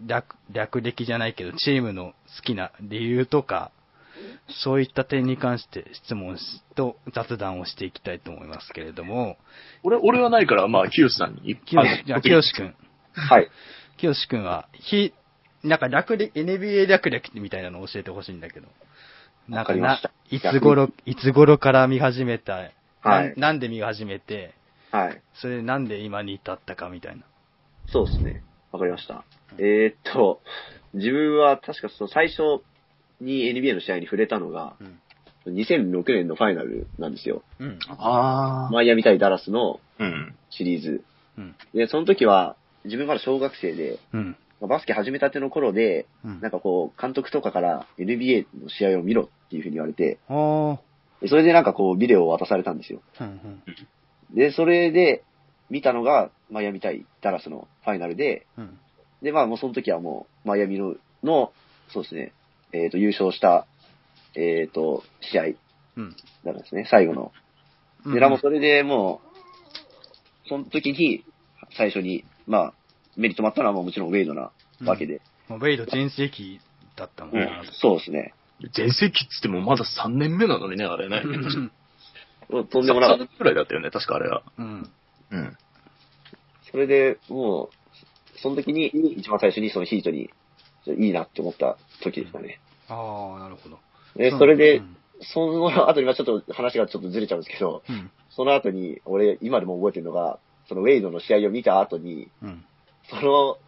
略、略歴じゃないけど、チームの好きな理由とか、そういった点に関して質問しと雑談をしていきたいと思いますけれども、俺、俺はないから、まあ、清さんに。きよし、じゃあ、きよしくん。あ。はい。きよしくんは、ひ、なんか略歴、NBA 略歴みたいなのを教えてほしいんだけど。なんかなわかりました、いつ頃、いつ頃から見始めた、はいなんで見始めて、はい。それでなんで今に至ったかみたいな。そうですね。わかりました。えーっと、自分は確かその最初に NBA の試合に触れたのが、うん。2006年のファイナルなんですよ。うん。ああ。マイアミ対ダラスのうん。シリーズ。うん。で、その時は、自分まだ小学生で、うん。まあバスケ始めたての頃で、うんなんかこう、監督とかから NBA の試合を見ろっていうふうに言われて、それでなんかこう、ビデオを渡されたんですよ。うんうん。で、それで見たのが、マイアミ対ダラスのファイナルで、うん。で、まあもうその時はもう、マイアミの、のそうですね、えっ、と、優勝した、えっ、と、試合うん。なんですね、最後の。うんで、もうそれでもう、その時に、最初に、まあ、目に留まったのはもうもちろんウェイドなわけで。もうウェイド全盛期だったもんうんな。そうですね。全盛期っつってもまだ3年目なのにね、あれね。とんでもなか3った年。くらいだったよね、確かあれは。うん。うん。それで、もう、その時に、一番最初にそのヒートに、いいなって思った時でしたね。ああ、なるほど。で、それで、うんその後に、まあちょっと話がちょっとずれちゃうんですけど、うん。その後に、俺、今でも覚えてるのが、そのウェイドの試合を見た後に、うん。その、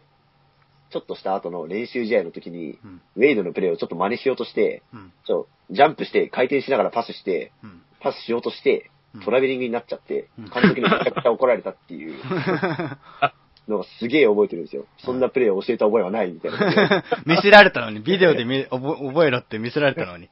ちょっとした後の練習試合の時に、うん。ウェイドのプレーをちょっと真似しようとして、うん。ちょジャンプして回転しながらパスして、うん。パスしようとしてうん、トラベリングになっちゃってうん、監督にめちゃくちゃ怒られたっていう のがすげえ覚えてるんですよ。そんなプレーを教えた覚えはないみたいな。見せられたのに、ビデオで見覚覚えろって見せられたのに。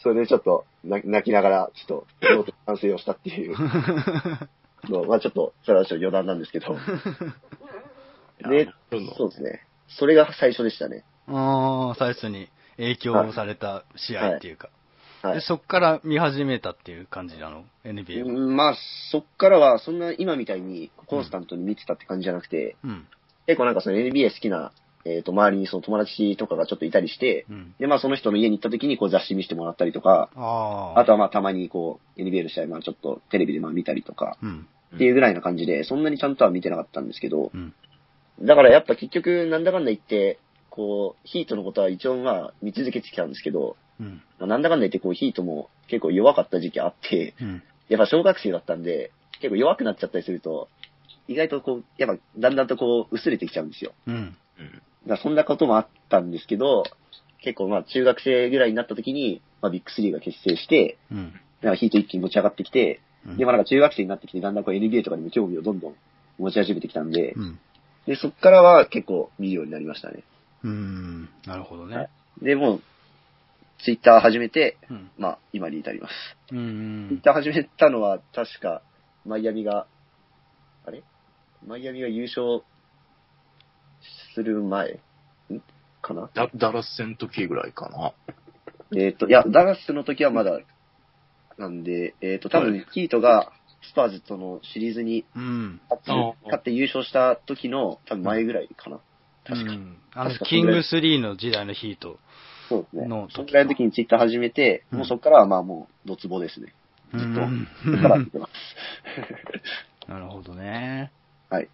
それでちょっと泣泣きながら、ちょっと、ノートで反省をしたっていう のまあちょっと、それはちょっと余談なんですけど。で、そうですね。それが最初でしたね。ああ、最初に影響された試合っていうか。はいで、。そっから見始めたっていう感じなの ?NBA まあ、そっからは、そんな今みたいにコンスタントに見てたって感じじゃなくて、うん。結構なんかその NBA 好きな、えっ、と、周りにその友達とかがちょっといたりして、うん。で、まあその人の家に行った時にこう雑誌見せてもらったりとか、ああ。あとはまあたまにこう NBA の試合、まあちょっとテレビでまあ見たりとか、うん。っていうぐらいな感じで、そんなにちゃんとは見てなかったんですけど、うん。だからやっぱ結局なんだかんだ言って、こう、ヒートのことは一応まあ見続けてきたんですけど、うん。まあなんだかんだ言ってこうヒートも結構弱かった時期あって、うん。やっぱ小学生だったんで、結構弱くなっちゃったりすると、意外とこう、やっぱだんだんとこう薄れてきちゃうんですよ。うん。うん。だからそんなこともあったんですけど、結構まあ中学生ぐらいになった時に、まあビッグスリーが結成して、うん。なんかヒート一気に持ち上がってきて、うんで、まあなんか中学生になってきて、だんだんこう NBA とかにも興味をどんどん持ち始めてきたんで、うん。で、そっからは結構見るようになりましたね。うん。なるほどね。で、もう、ツイッター始めて、うん。まあ今に至ります。うツイッん。ター始めたのは確か、マイアミが、あれ？マイアミが優勝する前？ん？かな？ダダラス戦の時ぐらいかな。えっ、と、いや、ダラスの時はまだ、なんで、えっ、と、多は分、ヒートがスパーズとのシリーズにうん。勝って勝って優勝した時の、多分前ぐらいかな。確か。うんあの、キング3の時代のヒート。そうですねの。そのぐらいの時にツイッター始めて、うんもうそこからはまあもう、ドツボですね。うずっと。んそこから見てます。なるほどね。はい。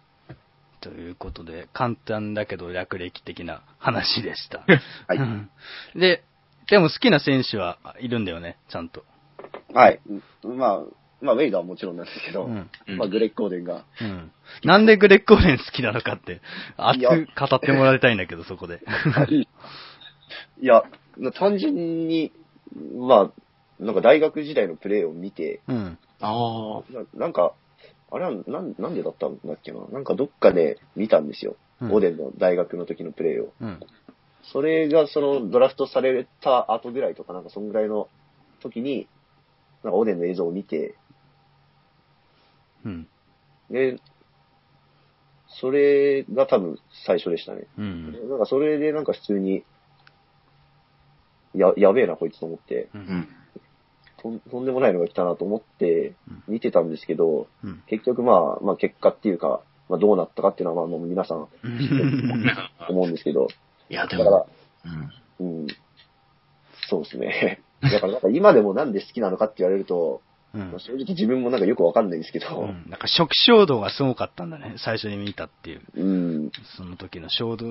ということで、簡単だけど略歴的な話でした。はい。う んで、でも好きな選手はいるんだよね、ちゃんと。はい。うんまあ、まあ、ウェイドはもちろんなんですけど、うん。うんまあ、グレッコーデンが、うん。なんでグレッコーレン好きなのかって、熱いやく語ってもらいたいんだけど、そこで。いや、単純に、まあ、なんか大学時代のプレーを見て、うん。ああ。ななんか、あれはなんなんでだったんだっけななんかどっかで見たんですよ。うんオデンの大学の時のプレーを。うん。それがそのドラフトされた後ぐらいとかなんかそんぐらいの時に、なんかオデンの映像を見て、うん。で、それが多分最初でしたね。うん。なんかそれでなんか普通に、や、やべえなこいつと思って、う。うんん。とんとんでもないのが来たなと思って見てたんですけど、うん。結局まあ、まあ結果っていうか、まあどうなったかっていうのはまあもう皆さん 思うんですけど、いや、でだからも、、うん。うん、そうですね。だからなんか今でもなんで好きなのかって言われると、うんまあ正直自分もなんかよくわかんないんですけど、うんなんか初期衝動がすごかったんだね、最初に見たっていう。うん、その時の衝動。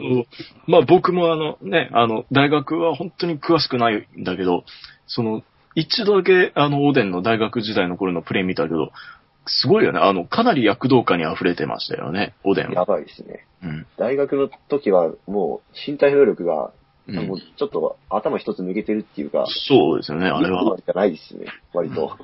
まあ僕もあのね、あの、大学は本当に詳しくないんだけど、その、一度だけあの、オーデンの大学時代の頃のプレイ見たけど、すごいよね。あの、かなり躍動感に溢れてましたよね、オーデンやは。ばいですね。うん。大学の時はもう身体能力が、うんもうちょっと頭一つ抜けてるっていうか、そうですよね、あれは。じゃないですね、割と。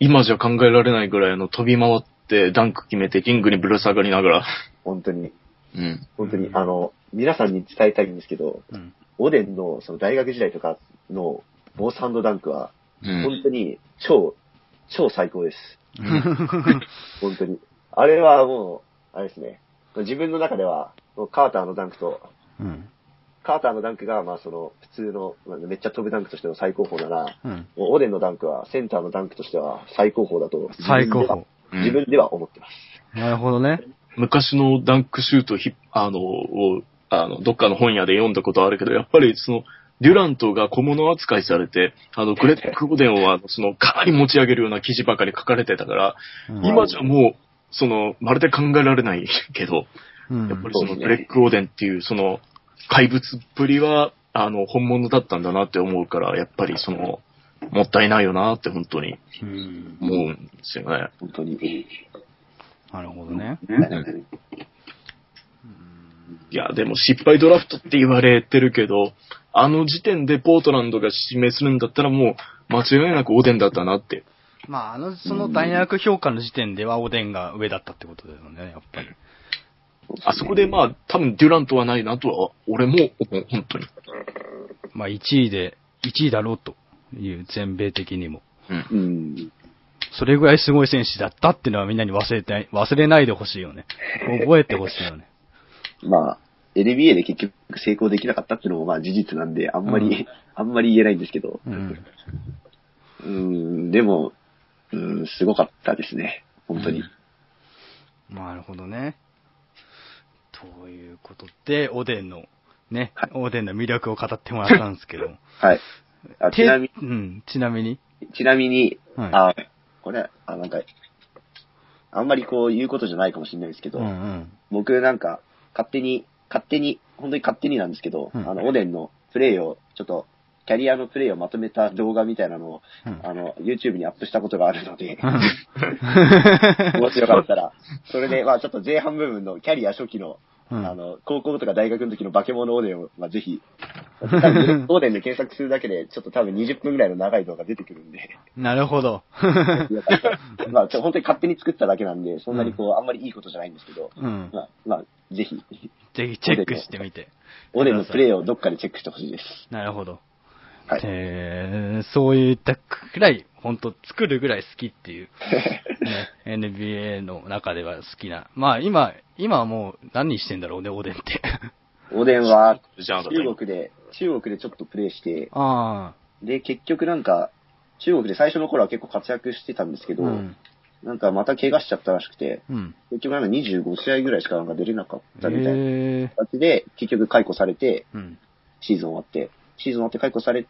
今じゃ考えられないぐらいあの飛び回ってダンク決めてリングにぶら下がりながら。本当に、うん。本当に、あの、皆さんに伝えたいんですけど、うん。オデンのその大学時代とかのボースハンドダンクは、うん。本当に超、超最高です。本当に。あれはもう、あれですね。自分の中では、カーターのダンクと、うん。カーターのダンクが、まあその、普通の、まあめっちゃ飛ぶダンクとしての最高峰なら、うん。オデンのダンクは、センターのダンクとしては最高峰だと、最高峰。自分では思ってます。なるほどね。昔のダンクシュートひ、あの、を、あの、どっかの本屋で読んだことあるけど、やっぱりその、デュラントが小物扱いされて、あの、グレッグ・オデンは、その、かなり持ち上げるような記事ばかり書かれてたから、うん今じゃもう、その、まるで考えられないけど、うんやっぱりその、グレッグ・オデンっていう、その、怪物っぷりは、あの、本物だったんだなって思うから、やっぱりその、もったいないよなって本当にうん。思うんですよね。本当に。なるほどね。いや、でも失敗ドラフトって言われてるけど、あの時点でポートランドが指名するんだったらもう間違いなくオデンだったなって。まあ、あの、その大学評価の時点ではおでんが上だったってことだよね、やっぱり。あそこでまあ多分デュラントはないなとは、俺も思う、本当に。まあ、1位で、1位だろうという、全米的にも。うん。うん。それぐらいすごい選手だったっていうのはみんなに忘れてない、忘れないでほしいよね。覚えてほしいよね。まあ、NBA で結局成功できなかったっていうのもまあ事実なんで、あんまり、うんあんまり言えないんですけど、うん。うん、でも、うん、すごかったですね。本当に。なるほどね。ということで、おでんの、ね、おでんの魅力を語ってもらったんですけど。はい。あちてなみうん、ちなみに。に、ちなみに、はいあ、これ、あ、なんか、あんまりこう言うことじゃないかもしれないですけど、うんうん。僕なんか、勝手に、勝手に、本当に勝手になんですけど、うんあの、オデンのプレイを、ちょっと、キャリアのプレイをまとめた動画みたいなのを、うんあの、YouTube にアップしたことがあるので、もしよかったら、それで、まあちょっと前半部分のキャリア初期の、うんあの、高校とか大学の時の化け物オーデンを、まあぜひ、オーデンで検索するだけで、ちょっと多分20分ぐらいの長い動画出てくるんで、なるほど。まあちょ本当に勝手に作っただけなんで、そんなにこう、あんまりいいことじゃないんですけど、うん。まあ、まあ、ぜひ、ぜひチェックしてみて。オーデンのプレイをどっかでチェックしてほしいです。なるほど。はい。えー、そういったくらい、本当作るぐらい好きっていう、ね、NBA の中では好きな。まあ今、今はもう何してんだろうね、おでんって。オーデンは、中国で、中国でちょっとプレイして、あで、結局なんか、中国で最初の頃は結構活躍してたんですけあ。ど、うん。なんかまた怪我しちゃったらしくて、うん。結局なんか25試合ぐらいしかなんか出れなかったみたいなえ形で、結局解雇されて、ー。うん。シーズン終わって、シーズン終わって解雇され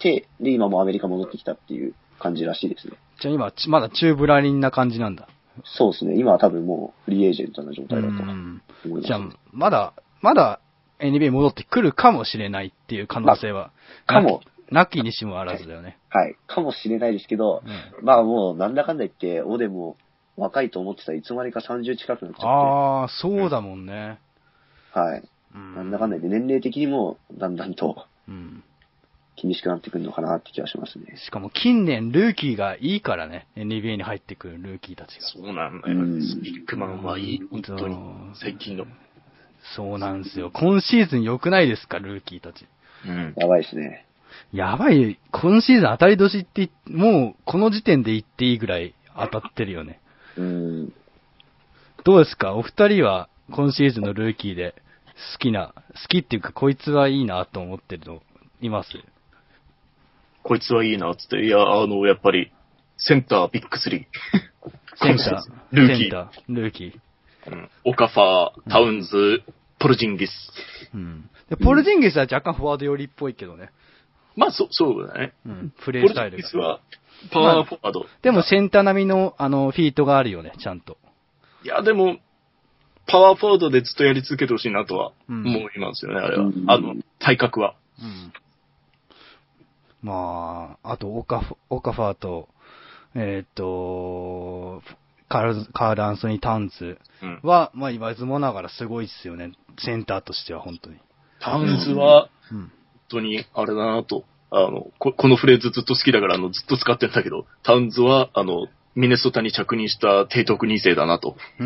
て、で、今もアメリカ戻ってきたっていう感じらしいですね。じゃあ今、ちまだ中ブラリンな感じなんだ。そうですね。今は多分もうフリーエージェントな状態だとうん思います。じゃあ、まだ、まだ NBA 戻ってくるかもしれないっていう可能性は。かも、なきにしもあらずだよね。はい。かもしれないですけど、うんまあもうなんだかんだ言って、オデも若いと思ってたらいつまでか30近くなっちゃっああ、そうだもんね。て、はい。うんなんだかんだ言って年齢的にもだんだんとうん。厳しくなってくるのかなって気がしますね。しかも近年ルーキーがいいからね、NBA に入ってくるルーキーたちが。そうなんだよ。うんビッグマンはいい、本当に。最近の。そうなんですよ。今シーズン良くないですか、ルーキーたち。うん。やばいですね。やばい、今シーズン当たり年ってもうこの時点で言っていいぐらい当たってるよね。うん。どうですか？お二人は今シーズンのルーキーで好きな、好きっていうかこいつはいいなと思ってるのいます？こいつはいいな、つって。いや、あの、やっぱり、センタービッグスリ センター、ルーキーセンター、ルーキー。ー。うん。オカファー、タウンズ、ポルジンギス。うん。でポルジンギスは若干フォワード寄りっぽいけどね。まあ、そ、そうだね。うん。プポレイスタイルがルジンギス。は、パワーフォワード。でもセンター並みの、あの、フィートがあるよね、ちゃんと。いや、でも、パワーフォワードでずっとやり続けてほしいなとはうん思いますよね、あれはうん。あの、体格は。うん。まあ、あと、オカフ、オカファーと、えーっと、カール、カール・アンソニー・タウンズうん。は、まあ、言わずもながらすごいっすよね。センターとしては、本当に。タウンズは、うん。本当に、あれだなと。あのこ、このフレーズずっと好きだから、あの、ずっと使ってんだけど、タウンズは、あの、ミネソタに着任した提督2世だなと。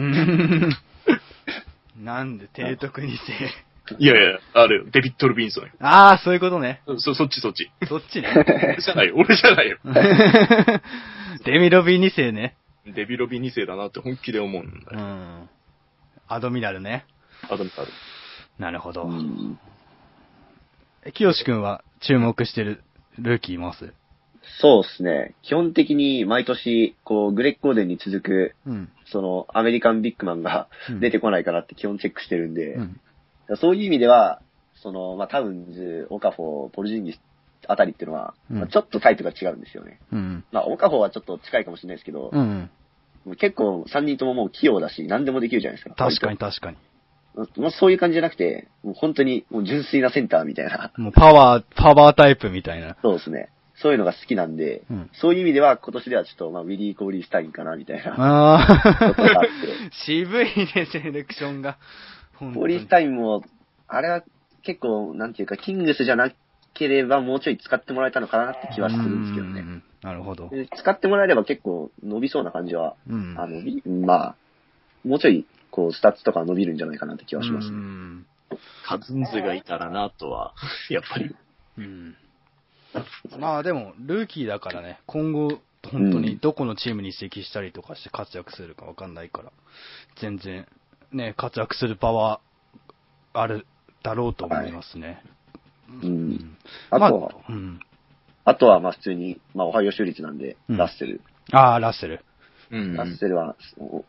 なんで、提督にせ。いやいや、あれ、デビッド・ルビンソンよ。ああ、そういうことね。そ、そっちそっち。そっちね。俺じゃないよ、俺じゃないよ。デミロビー2世ね。デビロビ2世だなって本気で思うんだうよ。ん。アドミラルね。アダムある。なるほど。うんえ清志くんは注目してるルーキーいます？そうですね。基本的に毎年、こう、グレッグ・コーデンに続く、うん。その、アメリカンビッグマンがうん出てこないかなって基本チェックしてるんで、うん。そういう意味では、その、まあ、タウンズ、オカフォー、ポルジンギスあたりっていうのは、うんまあちょっとタイプが違うんですよね。うん。まあ、オカフォーはちょっと近いかもしれないですけど、うん。結構3人とももう器用だし、何でもできるじゃないですか。確かに確かに。もうそういう感じじゃなくて、もう本当にもう純粋なセンターみたいな。もうパワー、パワータイプみたいな。そうですね。そういうのが好きなんで、うんそういう意味では今年ではちょっと、まあ、ウィリー・コーリー・スタインかな、みたいな。ああ。渋いね、セレクションが。本当にコーリー・スタインも、あれは結構、なんていうか、キングスじゃなければもうちょい使ってもらえたのかなって気はするんですけどね。うんなるほど。で使ってもらえれば結構伸びそうな感じは、うん。あの、びまあ、もうちょい、こう、スタッツとか伸びるんじゃないかなって気はしますうね。んカズンズがいたらなとは、やっぱり。うん。まあでも、ルーキーだからね、今後、本当にどこのチームに移籍したりとかして活躍するかわかんないから、全然、ね、活躍する場はあるだろうと思いますね。うん。あとは、まあ、うん。あとは、まあ普通に、まあ、オハイオ州立なんで、うんラッセル。ああ、ラッセル。うんラッセルは、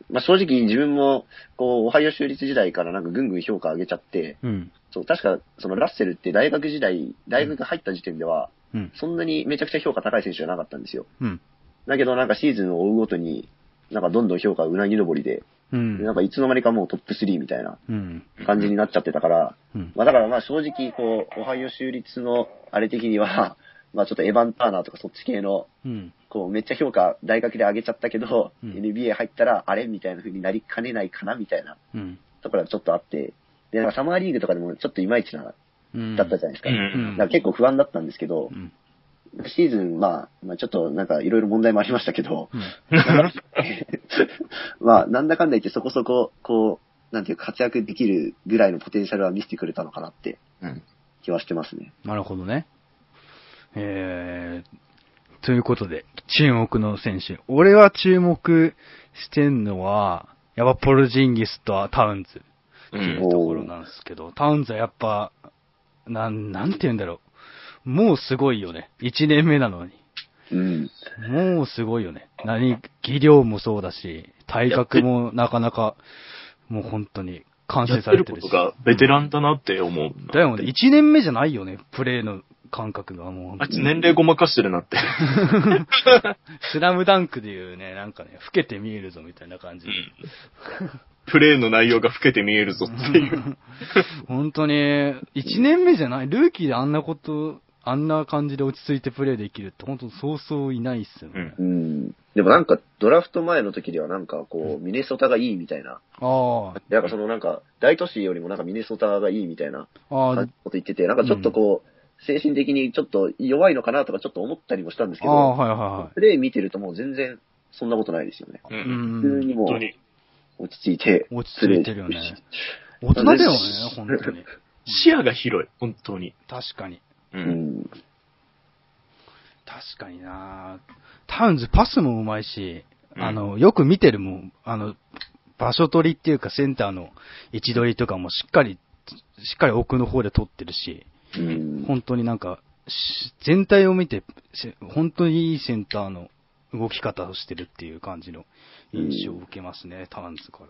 まあ正直自分も、こう、オハイオ州立時代からなんかぐんぐん評価上げちゃって、うん。そう、確か、そのラッセルって大学時代、大学入った時点では、うん。そんなにめちゃくちゃ評価高い選手じゃなかったんですよ。うん。だけどなんかシーズンを追うごとに、なんかどんどん評価がうなぎ登りで、うん。でなんかいつの間にかもうトップ3みたいなうん。感じになっちゃってたから、うん。まあだからまあ正直、こう、オハイオ州立のあれ的には、まあちょっとエヴァン・ターナーとかそっち系の、うん。こう、めっちゃ評価大学で上げちゃったけど、うん NBA 入ったら、あれみたいな風になりかねないかなみたいなうん。ところがちょっとあって、で、なんかサマーリーグとかでもちょっといまいちな、うん。だったじゃないですか。だから結構不安だったんですけどう、ん。シーズン、まあ、まあちょっとなんかいろいろ問題もありましたけど、うん。まあ、なんだかんだ言ってそこそこ、こう、なんていうか活躍できるぐらいのポテンシャルは見せてくれたのかなってうん。気はしてますね。なるほどね。えー、ということで、注目の選手。俺は注目してんのは、やっぱポルジンギスとタウンズう。っていうんところなんですけど、タウンズはやっぱ、なん、なんて言うんだろう。もうすごいよね。1年目なのに。うん。もうすごいよね。何、技量もそうだし、体格もなかなか、もう本当に完やってる成されてるし。ことがベテランだなって思う。だよね。1年目じゃないよね。プレーの感覚がもう。あいつ年齢ごまかしてるなって。スラムダンクでいうね、なんかね、老けて見えるぞみたいな感じう。ん。プレイの内容が老けて見えるぞっていう。本当に、1年目じゃない、ルーキーであんなこと、あんな感じで落ち着いてプレーできるって、本当そうそういないっすよね。うん。うん。でもなんか、ドラフト前の時ではなんか、こう、ミネソタがいいみたいな。ああ、なんかそのなんか、大都市よりもなんかミネソタがいいみたいなこと言ってて、なんかちょっとこう、精神的にちょっと弱いのかなとかちょっと思ったりもしたんですけああ、ど、はいはいはい。プレイ見てるともう全然そんなことないですよね。う。うんん普通にもう本当に。落ち着いて、落ち着いてるよね。大人だよね、本当に。視野が広い。本当に。確かに。う。うんん。確かになタウンズパスもうまいし、うんあの、よく見てるもん、あの、場所取りっていうかセンターの位置取りとかもしっかり、しっかり奥の方で取ってるし、うん。本当になんか、し全体を見て、せ本当にいいセンターの動き方をしてるっていう感じの印象を受けますね、タウンズから。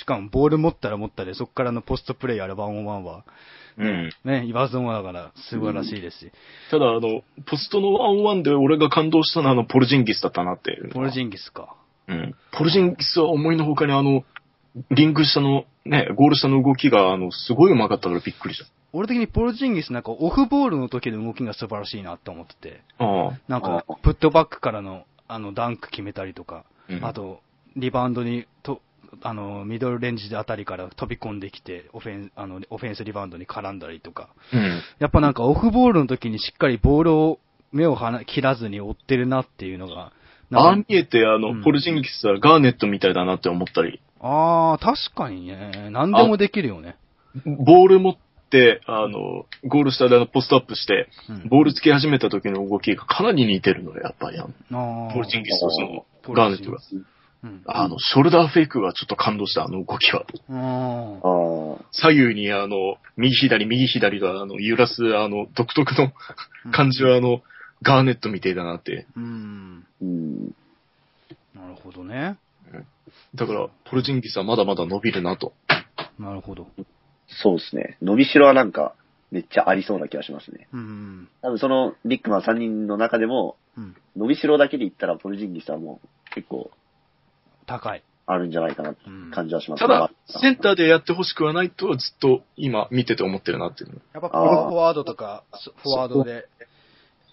しかもボール持ったら持ったで、そこからのポストプレイやるワンオンワンは、うん。ね、言わずもだから素晴らしいですし、ただ、あの、ポストのワンワンで俺が感動したのはあの、ポルジンギスだったなっていう。ポルジンギスか。うん。ポルジンギスは思いのほかにあの、リング下の、ね、ゴール下の動きが、あの、すごい上手かったからびっくりし俺的にポルジンギスなんかオフボールの時の動きが素晴らしいなって思ってて、た。ああ。なんかあプットバックからのあのダンク決めたりとか、うんあとリバウンドにと、あの、ミドルレンジあたりから飛び込んできて、オフェンあのオフェンスリバウンドに絡んだりとか、うん。やっぱなんかオフボールの時にしっかりボールを目をはな切らずに追ってるなっていうのが、ああ見えて、あの、うんポルジンギスはガーネットみたいだなって思ったり、あー、確かにね、何でもできるよね。ボール持って、あの、ゴール下でポストアップして、うんボールつき始めた時の動きがかなり似てるのよ、やっぱり。あポルジンギスとその、ガーネットが。うん。あの、ショルダーフェイクがちょっと感動した、あの動きは。あああ。左右にあの、右左、右左があの、揺らす、あの、独特の感じはあの、ガーネットみたいだなって。ーうん。うん。なるほどね。だから、ポルジンギスはまだまだ伸びるなと。なるほど。そうですね。伸びしろはなんか、めっちゃありそうな気がしますね。うん。多分そのビッグマン3人の中でも、うん。伸びしろだけで言ったらポルジンギスはもう結構高い。あるんじゃないかなってうん。感じはしますただ、センターでやってほしくはないとはずっと今見てて思ってるなっていうの。やっぱプロフォワードとか、フォワードで。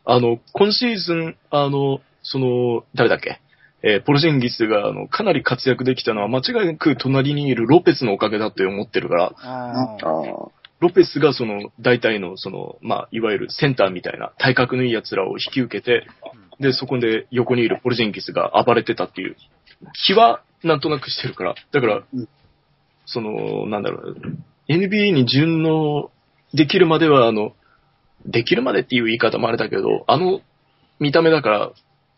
あの、今シーズン、あの、その、誰だっけ？えーポルジンギスが、あの、かなり活躍できたのは間違いなく隣にいるロペスのおかげだって思ってるから、あああ。ロペスがその、大体の、その、まあ、いわゆるセンターみたいな体格のいい奴らを引き受けて、で、そこで横にいるポルジンギスが暴れてたっていう気はなんとなくしてるから、だから、その、なんだろう、NBA に順応できるまでは、あの、できるまでっていう言い方もあれだけど、あの見た目だから、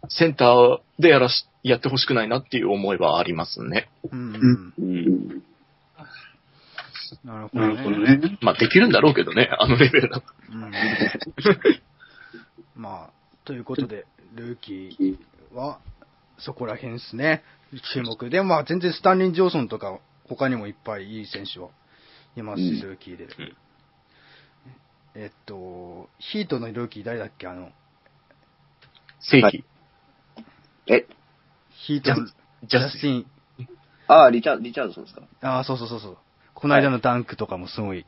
センターでやらし、やってほしくないなっていう思いはありますね。うん。うん。なるほどなるほどね。ね。まあ、できるんだろうけどね、あのレベルだと。うんまあ、ということで、ルーキーは、そこら辺ですね。注目。でもまあ、全然スタンリー・ジョーソンとか、他にもいっぱいいい選手はいますし、うんルーキーで。んえっと、ヒートのルーキー誰だっけ？あの、正規。え、ヒートの、ジャスティン。ン。ああ、リチャリチャードソンですか？ああ、そうそうそうそう。この間のダンクとかもすごい、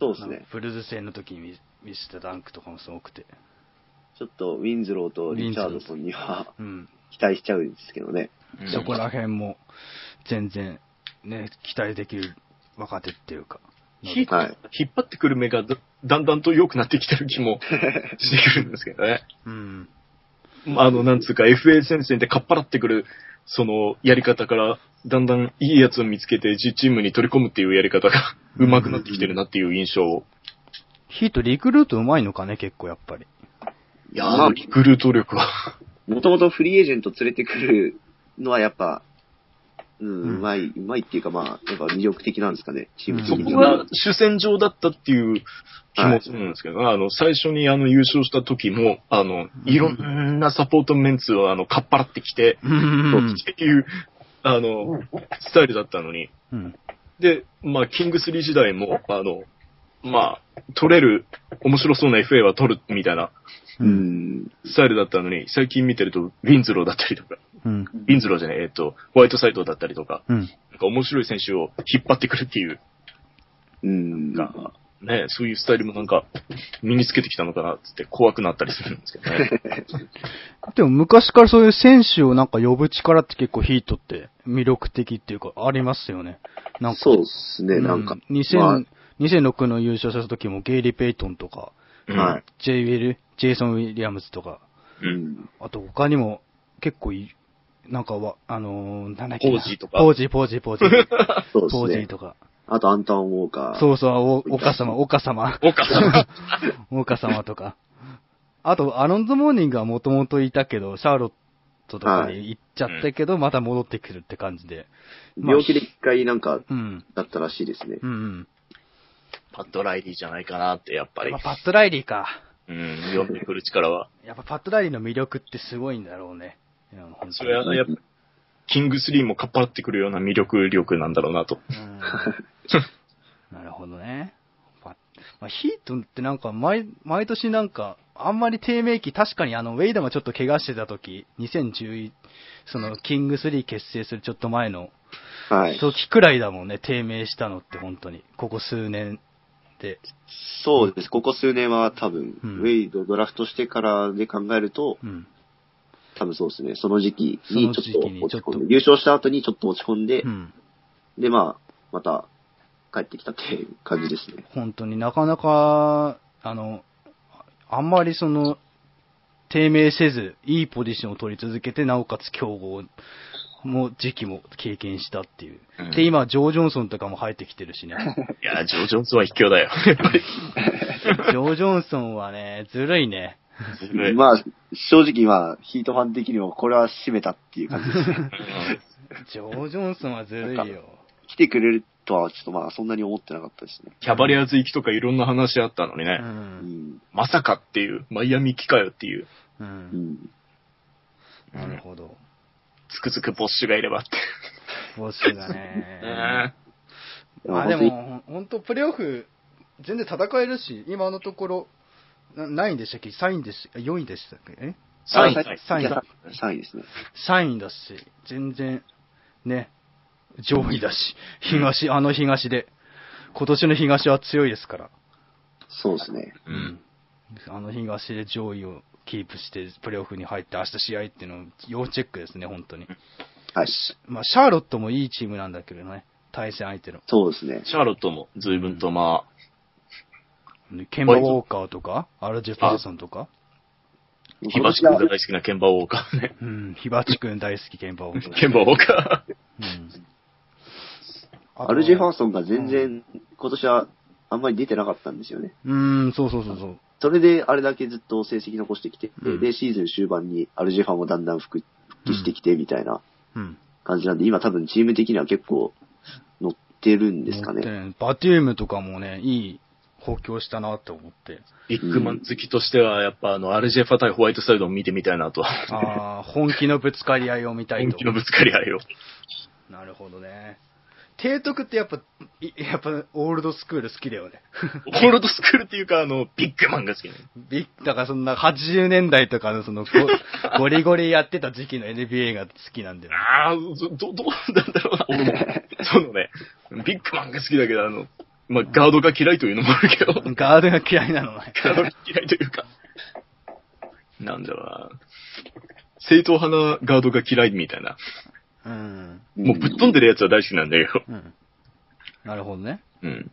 そうですね。ブルーズ戦の時に見見せたダンクとかもすごくて。ちょっとウィンズローとリチャードソンにはうん。期待しちゃうんですけどね。うんそこら辺も、全然、ね、期待できる若手っていうか。ヒートはい。引っ張ってくる目がだだんだんと良くなってきてる気もしてくるんですけどね。うん。まああの、なんつうか、FA 戦線でかっぱらってくる、その、やり方から、だんだんいいやつを見つけて、自チームに取り込むっていうやり方が、上手くなってきてるなっていう印象を。ヒートリクルートうまいのかね、結構やっぱり。いやー、リクルート力は。もともとフリーエージェント連れてくるのはやっぱ、うん、ううんまい、うまいっていうかまあ、やっぱ魅力的なんですかね、チーム的そには。こが主戦場だったっていう気もするんですけど、あの、最初にあの優勝した時も、あの、いろんなサポートメンツをあの、かっぱらってきて、うん。っていう、あの、スタイルだったのに。うん。で、まあ、キングスリー時代も、あの、まあ、取れる、面白そうな FA は取る、みたいなうん。スタイルだったのに、最近見てると、ウィンズローだったりとか、うん。ウィンズローじゃない、えっと、ホワイトサイドだったりとか、うん。なんか面白い選手を引っ張ってくるっていう、うん。なんか、ね、そういうスタイルもなんか、身につけてきたのかな、つって怖くなったりするんですけどね。でも昔からそういう選手をなんか呼ぶ力って結構ヒートって魅力的っていうかありますよね。なんか。そうですね、なんか。うん2000、ま2006の優勝した時もゲイリー・ペイトンとか、うんはい。ジェイ・ウィル、ジェイソン・ウィリアムズとか、う。うんん。あと他にも結構い、なんかは、あのー、なんだっけなポージーとかポージー、ポージー、ポージー。そうポーですね。ジーとか。あとアントワン・ウォーカー。そうそう、お、岡様、岡様。岡さん。岡様とか。あと、アロンゾ・モーニングはもともといたけど、シャーロットとかに行っちゃったけど、また戻ってくるって感じで。まあ病気で一回なんか、うん。だったらしいですね。うんうん。パッドライリーじゃないかなって、やっぱりまあ、。パッド・ライリーか。うん、読んでくる力は。やっぱパッド・ライリーの魅力ってすごいんだろうね。それは、やっぱ、キングスリーもかっぱらってくるような魅力力なんだろうなと。うん なるほどね。パまあ、ヒートってなんか毎、毎年なんか、あんまり低迷期、確かにあの、ウェイダもちょっと怪我してた時、2011、その、キング3結成するちょっと前のはい。時くらいだもんね、低迷したのって本当に。ここ数年で。そうです。ここ数年は多分、うんウェイドドラフトしてからで考えると、うん。多分そうですね。その時期にちょっと落ち込んで、優勝した後にちょっと落ち込んで、うん。で、まあ、また帰ってきたっていう感じですね。本当になかなか、あの、あんまりその、低迷せず、いいポジションを取り続けて、なおかつ競合も時期も経験したっていう。うんで、今、ジョー・ジョンソンとかも入ってきてるしね。いや、ジョー・ジョンズは卑怯だよ。やっぱり。ジョー・ジョンソンはね、ずるいね。ずるいまあ、正直まあ、ヒートファン的にもこれは締めたっていう感じですね。ジョー・ジョンソンはずるいよ。来てくれるとはちょっとまあ、そんなに思ってなかったですね。キャバリアーズ行きとかいろんな話あったのにう。ね。うんん。まさかっていう、マイアミ来かよっていう、う。うんん。なるほど。つくづくボッシュがいればって。ボスがね。ねまあで本も、本当プレーオフ、全然戦えるし、今のところ、な何位でしたっけ ?3 位でした ?4 位でしたっけ？え？当に3位。三位あ3位ですね。?3 位だし、全然、ね、上位だし、東、あの東で、今年の東は強いですから。そうですね。うん。あの東で上位をキープして、プレーオフに入って明日試合っていうのを要チェックですね、本当に。はい。まあ、シャーロットもいいチームなんだけどね、対戦相手の。そうですね。シャーロットも随分とまケンバ・ウォーカーとか、アルジェ・ファーソンとか、あ、ヒバチ君が大好きなケンバウォーカーね。うん、ヒバチ君大好きケンバ・ウォーカー。ケンバウォーカうんアルジェファーソソンが全然、今年はあんまり出てなかったんですよね。うん、そうそうそうそう。それであれだけずっと成績残してきて、うんで、シーズン終盤にアルジェファもだんだん復復帰してきてみたいなうん。感じなんで、今多分チーム的には結構乗ってるんですかね。でバテュームとかもね、いい補強したなって思って。ー。ビッグマン好きとしては、やっぱあの、アルジェファ対ホワイトサイドを見てみたいなと。ああ、本気のぶつかり合いを見たいと。本気のぶつかり合いを。なるほどね。提督ってやっぱ、いやっぱ、オールドスクール好きだよね。オールドスクールっていうか、あの、ビッグマンが好きね。ビッだからそんな80年代とかのそのゴ、ゴリゴリやってた時期の NBA が好きなんだよね。ああ、ど、どうなんだろうな、俺も。そのね、ビッグマンが好きだけど、あの、まあ、ガードが嫌いというのもあるけど、ガードが嫌いなのね。ガードが嫌いというか、なんだろうな。正統派なガードが嫌いみたいな。うん。もうぶっ飛んでるやつは大好きなんだけど。うん。なるほどね。うん。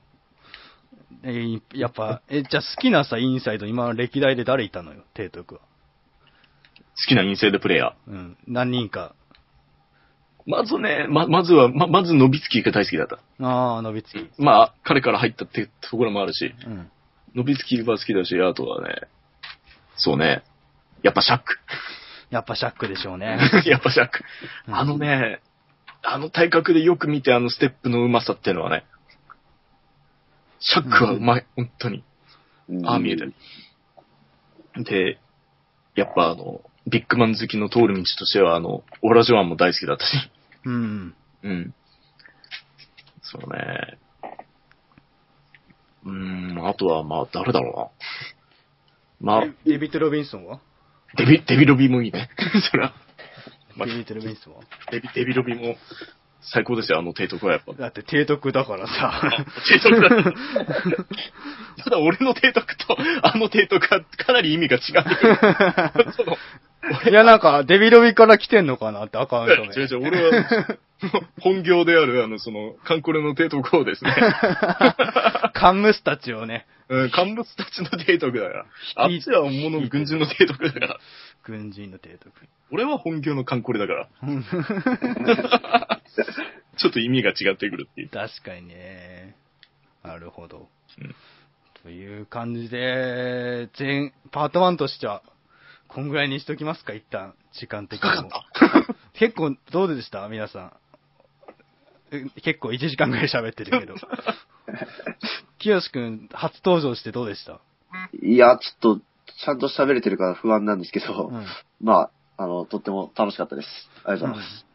えーやっぱ、え、じゃあ好きなさ、インサイド、今歴代で誰いたのよ、提督は？好きなインサイドプレイヤー。うん。何人か。まずね、ま、まずは、ま、まず、ノビツキーが大好きだった。ああ、ノビツキ。まあ、彼から入ったってところもあるし、うん。ノビツキーは好きだし、あとはね、そうね、やっぱシャック。やっぱシャックでしょうね。やっぱシャック。うんあのね、あの体格でよく見てあのステップの上手さっていうのはね、シャックはうまい、本当に。ああ、見えてる。で、やっぱあの、ビッグマン好きの通る道としては、あの、オラジョアンも大好きだったし。うん。うん。そうね。うーん、あとは、まあ、誰だろうな。まあ、デデビッド・ロビンソンは？デビ、デビロビもいいね。それは。まあデビッド・ロビンソンはデビ、デビロビも最高ですよ、あの提督はやっぱ。だって提督だからさ。提督だ。ただ俺の提督とあの提督はかなり意味が違ってくる。そのいや、なんか、デビロビから来てんのかなってアカウント名。違う違う、俺は、本業である、あの、その、カンコレの提督をですね、カンムスたちをね、うん、乾物たちの提督だから。あっちは本物の軍人の提督だから。軍人の提督。俺は本業のカンコレだから。ちょっと意味が違ってくるっていう。確かにね。なるほど。うんという感じで、全、パート1としては、こんぐらいにしときますか、一旦、時間的にも。結構、どうでした？皆さん。え結構1時間ぐらい喋ってるけど。きよしくん、初登場してどうでした？いや、ちょっと、ちゃんと喋れてるから不安なんですけど、うん。まあ、あの、とっても楽しかったです。ありがとうございます。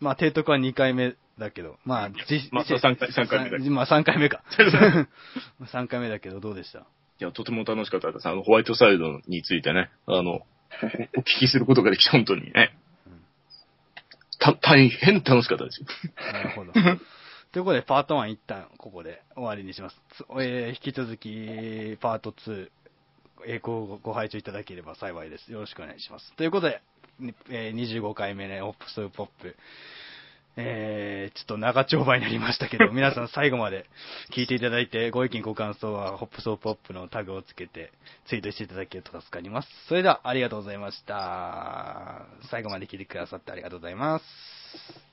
まあ、提督は2回目だけど、まあ、実まあ三回三回目だけどまあ、3回目か。3 回目だけど、どうでした？いや、とても楽しかったです。あの、ホワイトサイドについてね、あの、お聞きすることができて本当にね。た、大変楽しかったですよ。なるほど。ということで、パート1一旦ここで終わりにします。えー引き続き、パート2、えーごご拝聴いただければ幸いです。よろしくお願いします。ということで、えー25回目ね、オップスポップ。えー、ちょっと長丁場になりましたけど、皆さん最後まで聞いていただいて、ご意見ご感想は、ホップソープポップのタグをつけて、ツイートしていただけると助かります。それでは、ありがとうございました。最後まで聞いてくださってありがとうございます。